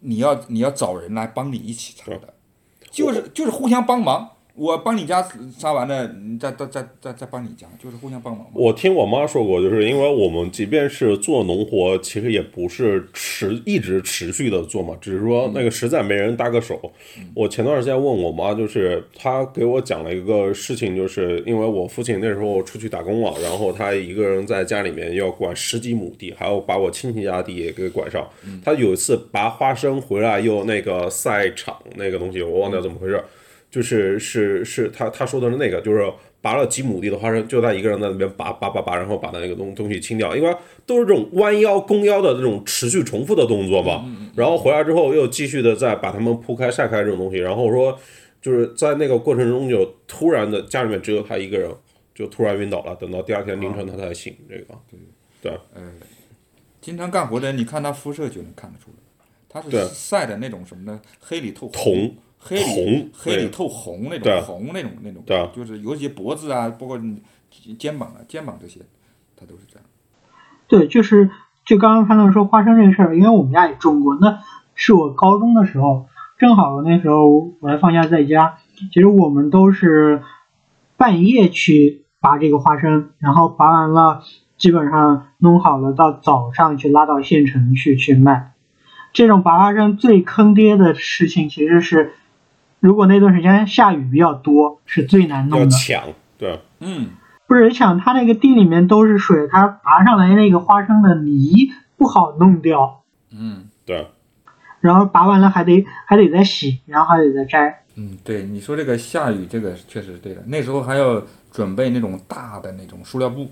你要你要找人来帮你一起插的，就是就是互相帮忙。我帮你家杀完了，你再再再再再帮你家，就是互相帮忙。我听我妈说过，就是因为我们即便是做农活，其实也不是持一直持续的做嘛，只是说那个实在没人搭个手。我前段时间问我妈，就是她给我讲了一个事情，就是因为我父亲那时候出去打工了，然后他一个人在家里面要管十几亩地，还要把我亲戚家地也给管上。他有一次拔花生回来又那个晒场那个东西，我忘掉怎么回事。就是是是他他说的是那个，就是拔了几亩地的花生，就他一个人在那边拔拔拔拔，然后把那个东东西清掉，因为都是这种弯腰弓腰的这种持续重复的动作嘛。然后回来之后又继续的再把它们铺开晒开这种东西，然后说就是在那个过程中就突然的家里面只有他一个人，就突然晕倒了，等到第二天凌晨他才醒。这个对。经常干活的人，你看他肤色就能看得出来，他对是晒的那种什么呢？黑里透铜黑里红黑里透红那对种红那种那种，对就是尤其脖子啊，包括肩膀啊、肩膀这些，它都是这样。对，就是就刚刚潘总说花生这个事儿，因为我们家也种过，那是我高中的时候，正好那时候我还放假在家，其实我们都是半夜去拔这个花生，然后拔完了，基本上弄好了，到早上去拉到县城去去卖。这种拔花生最坑爹的事情其实是，如果那段时间下雨比较多，是最难弄的。要抢，对。嗯，不是抢，它那个地里面都是水，它拔上来那个花生的泥不好弄掉，嗯。对，然后拔完了还得还得再洗，然后还得再摘。嗯，对，你说这个下雨，这个确实是对的。那时候还要准备那种大的那种塑料布，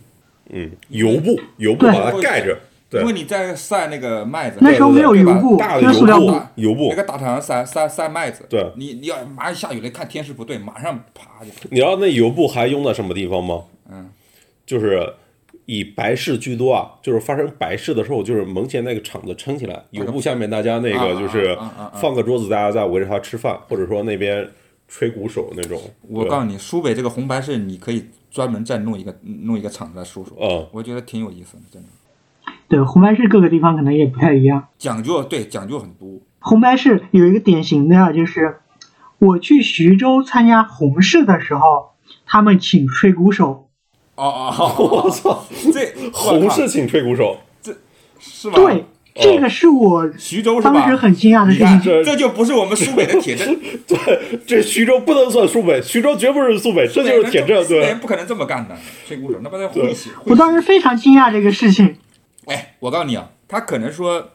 嗯，油布油布把它盖着，对因为你在晒那个麦子，那时候没有对吧？油布，大的油布。布油布。那个大场上晒晒晒麦子，对。你你要马上下雨了，看天势不对，马上啪就你知道那油布还用在什么地方吗？嗯，就是以白事居多啊，就是发生白事的时候，就是门前那个场子撑起来，油布下面大家那个就是放个桌子，大家在围着它吃饭，或者说那边吹鼓手那种。我告诉你，苏北这个红白事，你可以专门再弄一个弄一个场子来说说，嗯，我觉得挺有意思的，真的对，红白事各个地方可能也不太一样。讲究，对讲究很多。红白事有一个典型的啊，就是我去徐州参加红事的时候，他们请吹鼓手，哦哦哦，我操，这 红事请吹鼓手，这是吧？对，这个是我徐州？当时很惊讶的你看，事情。这这就不是我们苏北的铁证，对，这徐州不能算苏北，徐州绝不是苏北，这就是铁证，苏北人对。不可能这么干的，吹鼓手那不是会洗。我当时非常惊讶这个事情。哎，我告诉你啊，他可能说，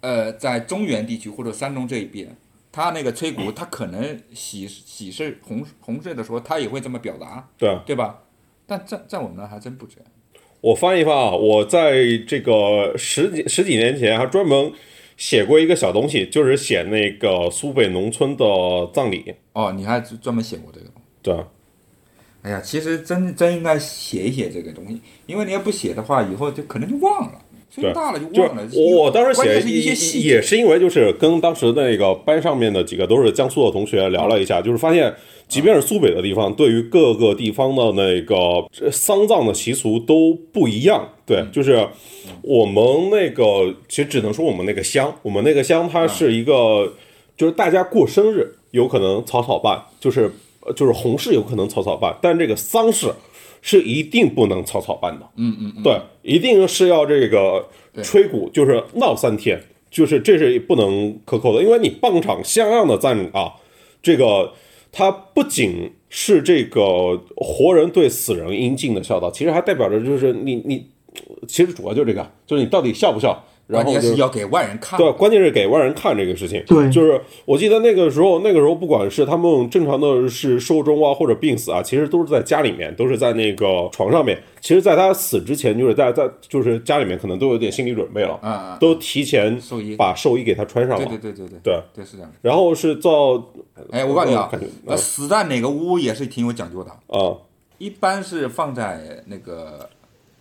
呃，在中原地区或者山东这一边，他那个吹鼓，他可能喜喜事红红事的时候，他也会这么表达，对，对吧？但在在我们那还真不这样。我翻一翻啊，我在这个十几十几年前还专门写过一个小东西，就是写那个苏北农村的葬礼。哦，你还专专门写过这个。对，哎呀，其实真真应该写一写这个东西，因为你要不写的话，以后就可能就忘了，岁数大了就就忘了。我我当时写是一些细节也是因为就是跟当时那个班上面的几个都是江苏的同学聊了一下，就是发现，即便是苏北的地方，对于各个地方的那个呃丧葬的习俗都不一样。对，就是我们那个其实只能说我们那个乡，我们那个乡它是一个，就是大家过生日有可能草草办，就是呃就是红事有可能草草办，但这个丧事是一定不能草草办的。嗯嗯嗯，对，一定是要这个吹鼓，就是闹三天，就是这是不能克扣的，因为你办场像样的葬礼啊，这个它不仅是这个活人对死人应尽的孝道，其实还代表着就是你你，其实主要就是这个，就是你到底孝不孝，然后就是要给外人看。对，关键是给外人看这个事情。对就是我记得那个时候，那个时候不管是他们正常的是寿终啊，或者病死啊，其实都是在家里面，都是在那个床上面。其实，在他死之前，就是在在就是家里面可能都有点心理准备了，嗯嗯，都提前寿衣把寿衣给他穿上了。对对对对对对对是这样。然后是到，哎，我告诉你啊感觉，那死在哪个屋也是挺有讲究的，啊，一般是放在那个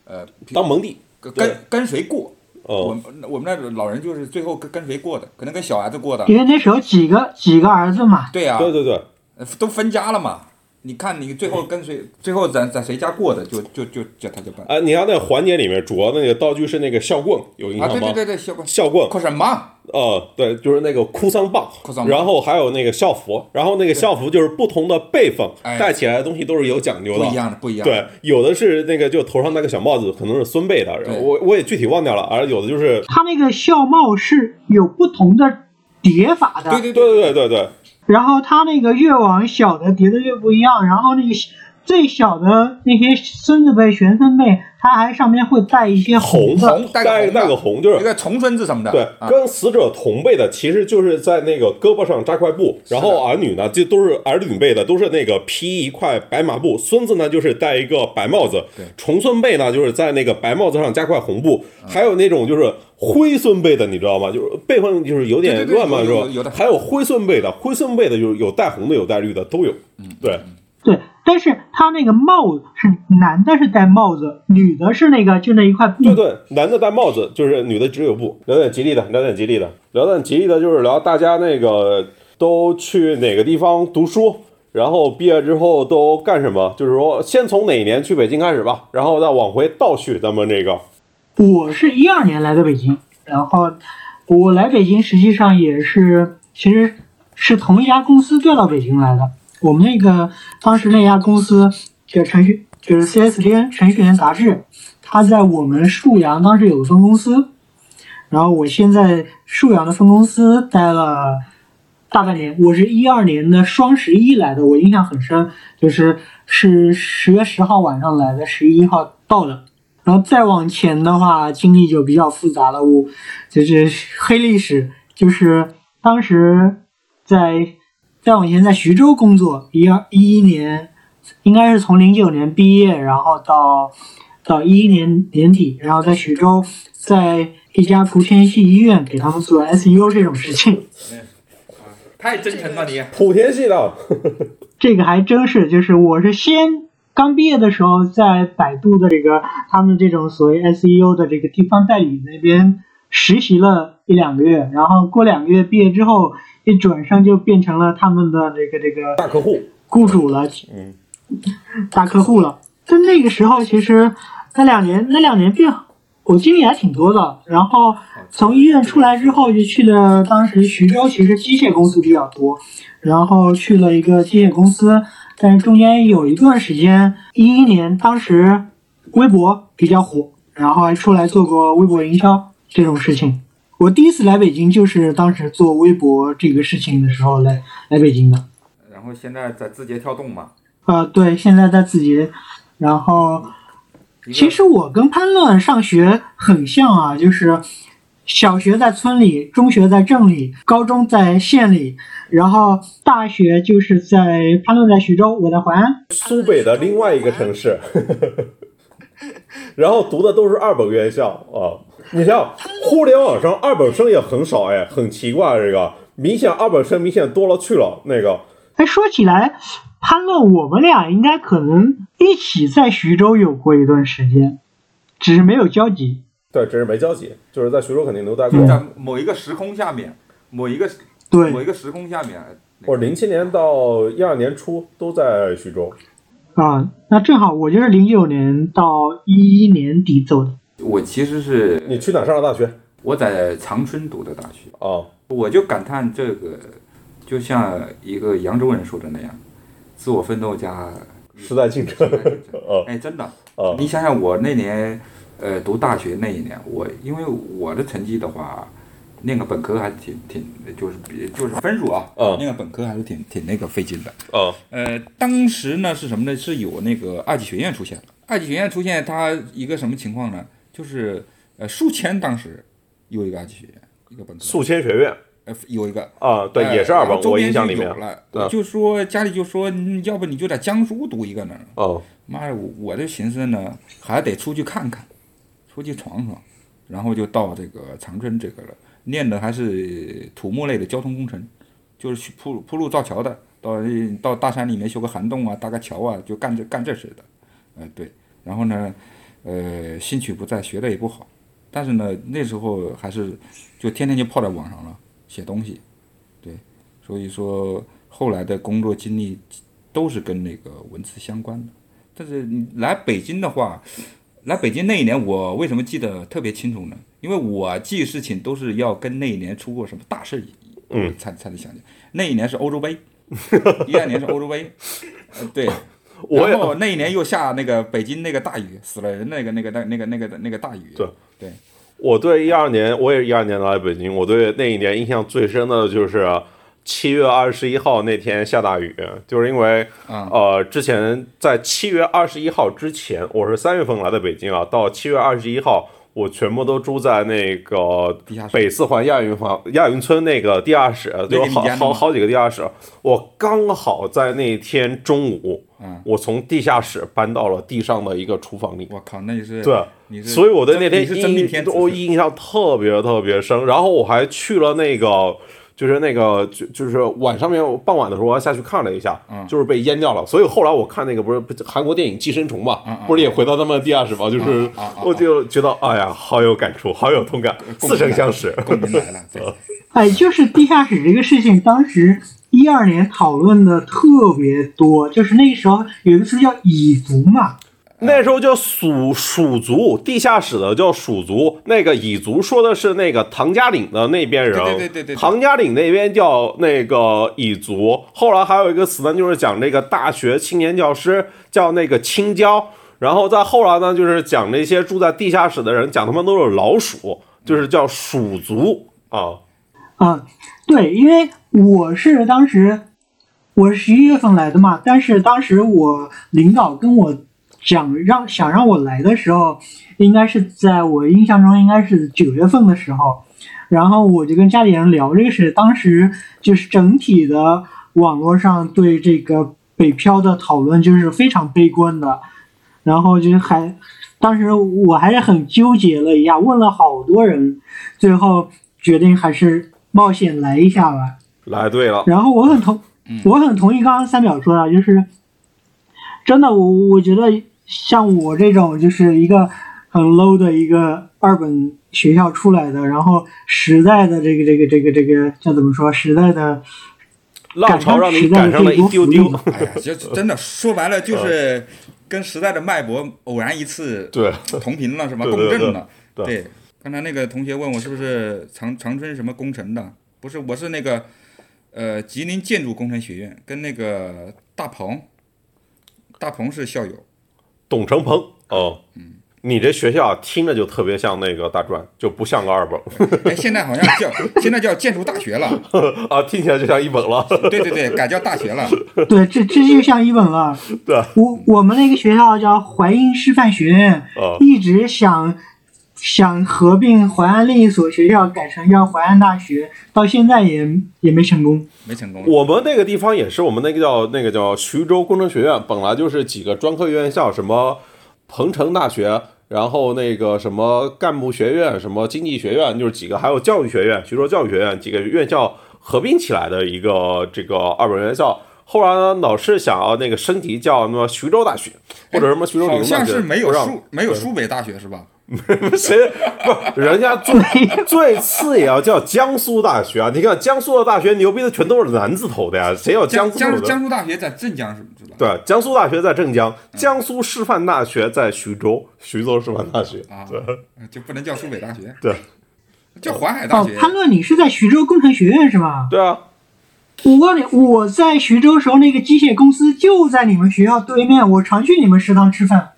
呃当门第，跟跟谁过。我呃，们我们那老人就是最后跟跟谁过的，可能跟小孩子过的。因为那时候几个几个儿子嘛，对呀、对对对，呃都分家了嘛。你看你最后跟谁，最后在在谁家过的，就就就叫他就办。啊，你看那环节里面，主要的那个道具是那个校棍，有印啊，象吗？对对对对，小官孝棍，快什么？呃，对，就是那个哭丧棒哭丧，棒然后还有那个校服，然后那个校服就是不同的辈分，哎戴起来的东西都是有讲究的，不一样的，不一样。对，有的是那个就头上戴个小帽子，可能是孙辈的，对我我也具体忘掉了，而有的就是，他那个校帽是有不同的叠法的，对对对对对对对，然后他那个越往小的叠的越不一样，然后那个最小的那些孙子辈、玄孙辈，他还上面会带一些红的，红带个带红带个红，就是一个重孙子什么的。对，啊，跟死者同辈的，其实就是在那个胳膊上扎块布，然后儿女呢，就都是儿女辈的，都是那个披一块白麻布，孙子呢就是戴一个白帽子对，重孙辈呢就是在那个白帽子上加块红布，嗯还有那种就是灰孙辈的，你知道吗？就是辈分就是有点乱嘛，是吧？还有灰孙辈的，灰孙辈的就是有带红的，有带绿的，都有。嗯对，对，但是他那个帽子是男的是戴帽子，女的是那个就那一块布，对对，男的戴帽子，就是女的只有布。聊点吉利的，聊点吉利的，聊点吉利的，就是聊大家那个都去哪个地方读书，然后毕业之后都干什么？就是说，先从哪一年去北京开始吧，然后再往回倒叙咱们这个。我是一二年来的北京，然后我来北京实际上也是，其实是同一家公司调到北京来的。我们那个当时那家公司叫程序，就是 CSDN 程序员杂志，它在我们沭阳当时有个分公司，然后我现在沭阳的分公司待了大半年。我是一二年的双十一来的，我印象很深，就是是十月十号晚上来的，十一号到的。然后再往前的话，经历就比较复杂了。我就是黑历史，就是当时在再往前在徐州工作，一二一一年，应该是从零九年毕业，然后到到一一年年底，然后在徐州，在一家莆田系医院给他们做 SEO 这种事情。太真诚了你。莆田系的，这个还真是，就是我是先刚毕业的时候，在百度的这个他们这种所谓 SEO 的这个地方代理那边实习了一两个月，然后过两个月毕业之后，一转身就变成了他们的这个这个大客户。雇主了，嗯，大客户了。在那个时候，其实那两年那两年变，我经历还挺多的。然后从医院出来之后，就去了当时徐州，其实机械公司比较多，然后去了一个机械公司，但是中间有一段时间，一一年当时微博比较火，然后还出来做过微博营销这种事情。我第一次来北京就是当时做微博这个事情的时候来来北京的。然后现在在字节跳动嘛，呃，对，现在在字节，然后其实我跟潘乐上学很像啊，就是小学在村里，中学在镇里，高中在县里，然后大学就是在潘乐在徐州，我在淮安。苏北的另外一个城市，然后读的都是二本院校啊。你像互联网上二本生也很少哎，很奇怪这个，明显二本生明显多了去了。那个哎，说起来，潘乐，我们俩应该可能一起在徐州有过一段时间，只是没有交集。对，只是没交集，就是在徐州肯定都待就在过。某一个时空下面，某一个对某一个时空下面，我零七年到一二年初都在徐州。啊，那正好我就是零九年到一一年底走的。我其实是你去哪上的大学？我在长春读的大学，哦，我就感叹这个，就像一个扬州人说的那样，自我奋斗加时代竞争。时代竞争。哦。哎，真的，哦。你想想我那年，呃，读大学那一年，我因为我的成绩的话，念个本科还挺挺，就是比就是分数啊，嗯念个本科还是挺挺那个费劲的。哦呃，当时呢是什么呢？是有那个二级学院出现了。二级学院出现，它一个什么情况呢？就是呃，宿迁当时有一个二级学院，一个本科，宿迁学院呃有一个，啊，对，呃也是二本，我印象里有。了，就说家里就说，嗯要不你就在江苏读一个呢。哦，妈呀，我我这寻思呢，还得出去看看，出去闯闯，然后就到这个长春这个了，念的还是土木类的交通工程，就是去铺铺路造桥的，到到大山里面修个涵洞啊，搭个桥啊，就干这干这事的，呃对，然后呢，呃兴趣不在，学的也不好，但是呢那时候还是就天天就泡在网上了，写东西，对，所以说后来的工作经历都是跟那个文字相关的。但是来北京的话，来北京那一年，我为什么记得特别清楚呢？因为我记事情都是要跟那一年出过什么大事，嗯，才才能想起。那一年是欧洲杯，一二年是欧洲杯，呃，对。然后那一年又下那个北京那个大雨，死了人那个那个那那个那个那个大雨。对对，我对一二年，我也是一二年来北京，我对那一年印象最深的就是七月二十一号那天下大雨，就是因为啊呃，之前在七月二十一号之前，我是三月份来的北京啊，到七月二十一号，我全部都住在那个北四环亚运房亚运村那个地下室，就好好好几个地下室，我刚好在那天中午，嗯。我从地下室搬到了地上的一个厨房里。我靠，那你是对，你是所以我对那天印天印象特别特别深。然后我还去了那个，就是那个就就是晚上面傍晚的时候，我还下去看了一下，嗯就是被淹掉了。所以后来我看那个不是韩国电影《寄生虫》嘛，嗯嗯不是也回到他们的地下室嘛，就是嗯嗯嗯我就觉得哎呀，好有感触，好有同感，似曾相识。共鸣来了。对 哎，就是地下室这个事情，当时一二年讨论的特别多，就是那时候有一个词叫蚁族嘛，那时候叫蜀蜀族，地下室的叫蜀族，那个蚁族说的是那个唐家岭的那边人，对对对对对对唐家岭那边叫那个蚁族。后来还有一个词呢，就是讲这个大学青年教师叫那个青椒，然后再后来呢，就是讲那些住在地下室的人，讲他们都是老鼠，就是叫蜀族啊。啊，对，因为我是当时我是十一月份来的嘛，但是当时我领导跟我讲让想让我来的时候，应该是在我印象中应该是九月份的时候，然后我就跟家里人聊这个事，当时就是整体的网络上对这个北漂的讨论就是非常悲观的，然后就是还当时我还是很纠结了一下，问了好多人，最后决定还是冒险来一下吧。来对了，然后我很同，我很同意刚刚三秒说的，就是真的，我我觉得像我这种就是一个很 low 的一个二本学校出来的，然后时代的这个这个这个这个叫怎么说？时代的浪潮让你赶上了一丢丢。哎呀，就真的说白了就是 跟时代的脉搏偶然一次 对同频了，是吧？共振了。对对刚才那个同学问我是不是长长春什么工程的？不是，我是那个呃吉林建筑工程学院，跟那个大鹏，大鹏是校友。董成鹏哦，你这学校听着就特别像那个大专，就不像个二本哎，现在好像叫 现在叫建筑大学了。啊，听起来就像一本了。对对对，改叫大学了。对，这这就像一本了。对，我我们那个学校叫淮阴师范学院，啊一直想想合并淮安另一所学校，改成叫淮安大学，到现在也也没成功。没成功。我们那个地方也是，我们那个叫那个叫徐州工程学院，本来就是几个专科院校，什么彭城大学，然后那个什么干部学院、什么经济学院，就是几个，还有教育学院，徐州教育学院几个院校合并起来的一个这个二本院校。后来呢，老是想要那个升级叫什么徐州大学，或者什么徐州理好工大学，像是没有苏没有苏北大学是吧？谁不？人家最最次也要叫江苏大学啊！你看江苏的大学牛逼的全都是南字头的呀，谁有江苏的？江苏大学在镇江是是吧？对，江苏大学在镇江，江苏师范大学在徐州，徐州师范大学。啊对，就不能叫苏北大学，对，叫淮海大哦，。潘乐，你是在徐州工程学院是吧？对啊，我告诉你，我在徐州时候，那个机械公司就在你们学校对面，我常去你们食堂吃饭。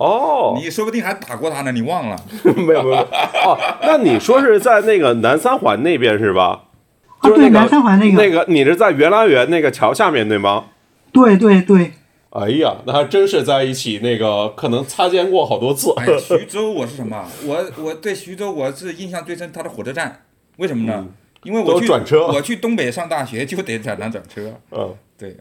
哦，哦，你说不定还打过他呢，你忘了？没有没有哦，那你说是在那个南三环那边是吧？啊，就是那个对，南三环那个，那个你是在原来园那个桥下面对吗？对对对，哎呀，那还真是在一起，那个可能擦肩过好多次。哎呀，徐州我是什么？我我对徐州我是印象最深，它的火车站，为什么呢？因为我去转车我去东北上大学就得在那转车。嗯，对，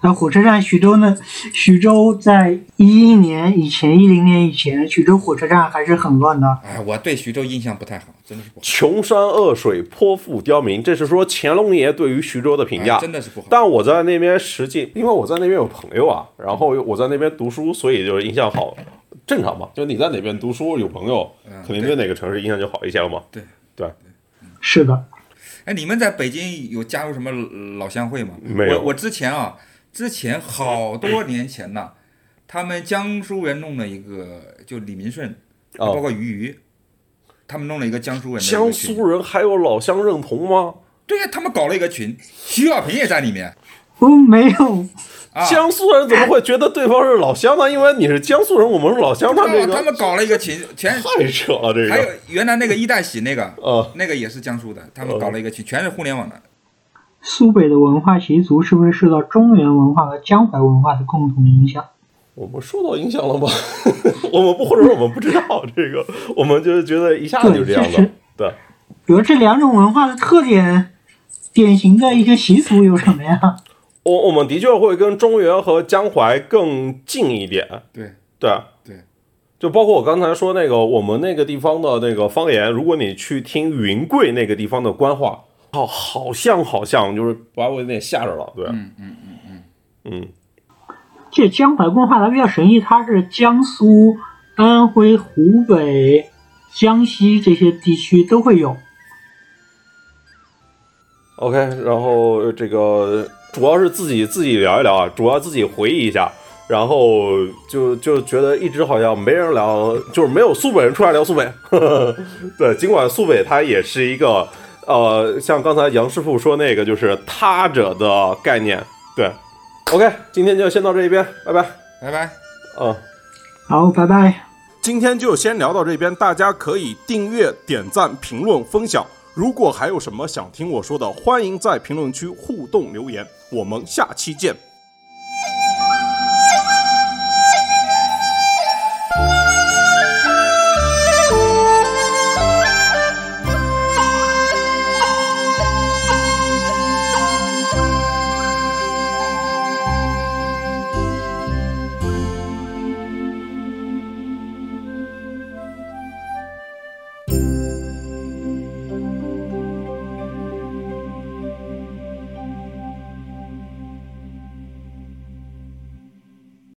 然后火车站徐州呢，徐州在一一年以前，一零年以前，徐州火车站还是很乱的。哎，我对徐州印象不太好，真的是不好，穷山恶水，泼妇刁民，这是说乾隆爷对于徐州的评价。哎真的是不好。但我在那边实际，因为我在那边有朋友啊，然后我在那边读书，所以就是印象好，正常嘛。就你在哪边读书有朋友，嗯肯定对哪个城市印象就好一些了嘛。对对，是的，哎，你们在北京有加入什么老乡会吗？没有我我之前啊，之前好多年前呢，他们江苏人弄了一个，就李明顺，哦包括俞渝，他们弄了一个江苏人江。苏人还有老乡认同吗？对呀、他们搞了一个群，徐小平也在里面哦，没有，啊。江苏人怎么会觉得对方是老乡呢？因为你是江苏人，我们是老乡，他这个他们搞了一个群，全太扯了，这个还有。原来那个一代喜那个，呃，那个也是江苏的，他们搞了一个群，全是互联网的。苏北的文化习俗是不是受到中原文化和江淮文化的共同影响？我们受到影响了吗？我们不，或者说我们不知道这个，我们就是觉得一下子就这样了对比如这两种文化的特点，典型的一些习俗有什么呀？我我们的确会跟中原和江淮更近一点。对对对，就包括我刚才说那个，我们那个地方的那个方言，如果你去听云贵那个地方的官话，哦，好像好像，就是把我有点吓着了。对，嗯嗯嗯嗯，嗯，这江淮文化它比较神异，它是江苏、安徽、湖北、江西这些地区都会有。OK，然后呃这个主要是自己自己聊一聊啊，主要自己回忆一下，然后就就觉得一直好像没人聊，就是没有苏北人出来聊苏北。对，尽管苏北它也是一个呃，像刚才杨师傅说那个就是他者的概念。对，OK，今天就先到这一边，拜拜。拜拜。嗯。好，拜拜。今天就先聊到这边，大家可以订阅、点赞、评论、分享。如果还有什么想听我说的，欢迎在评论区互动留言。我们下期见。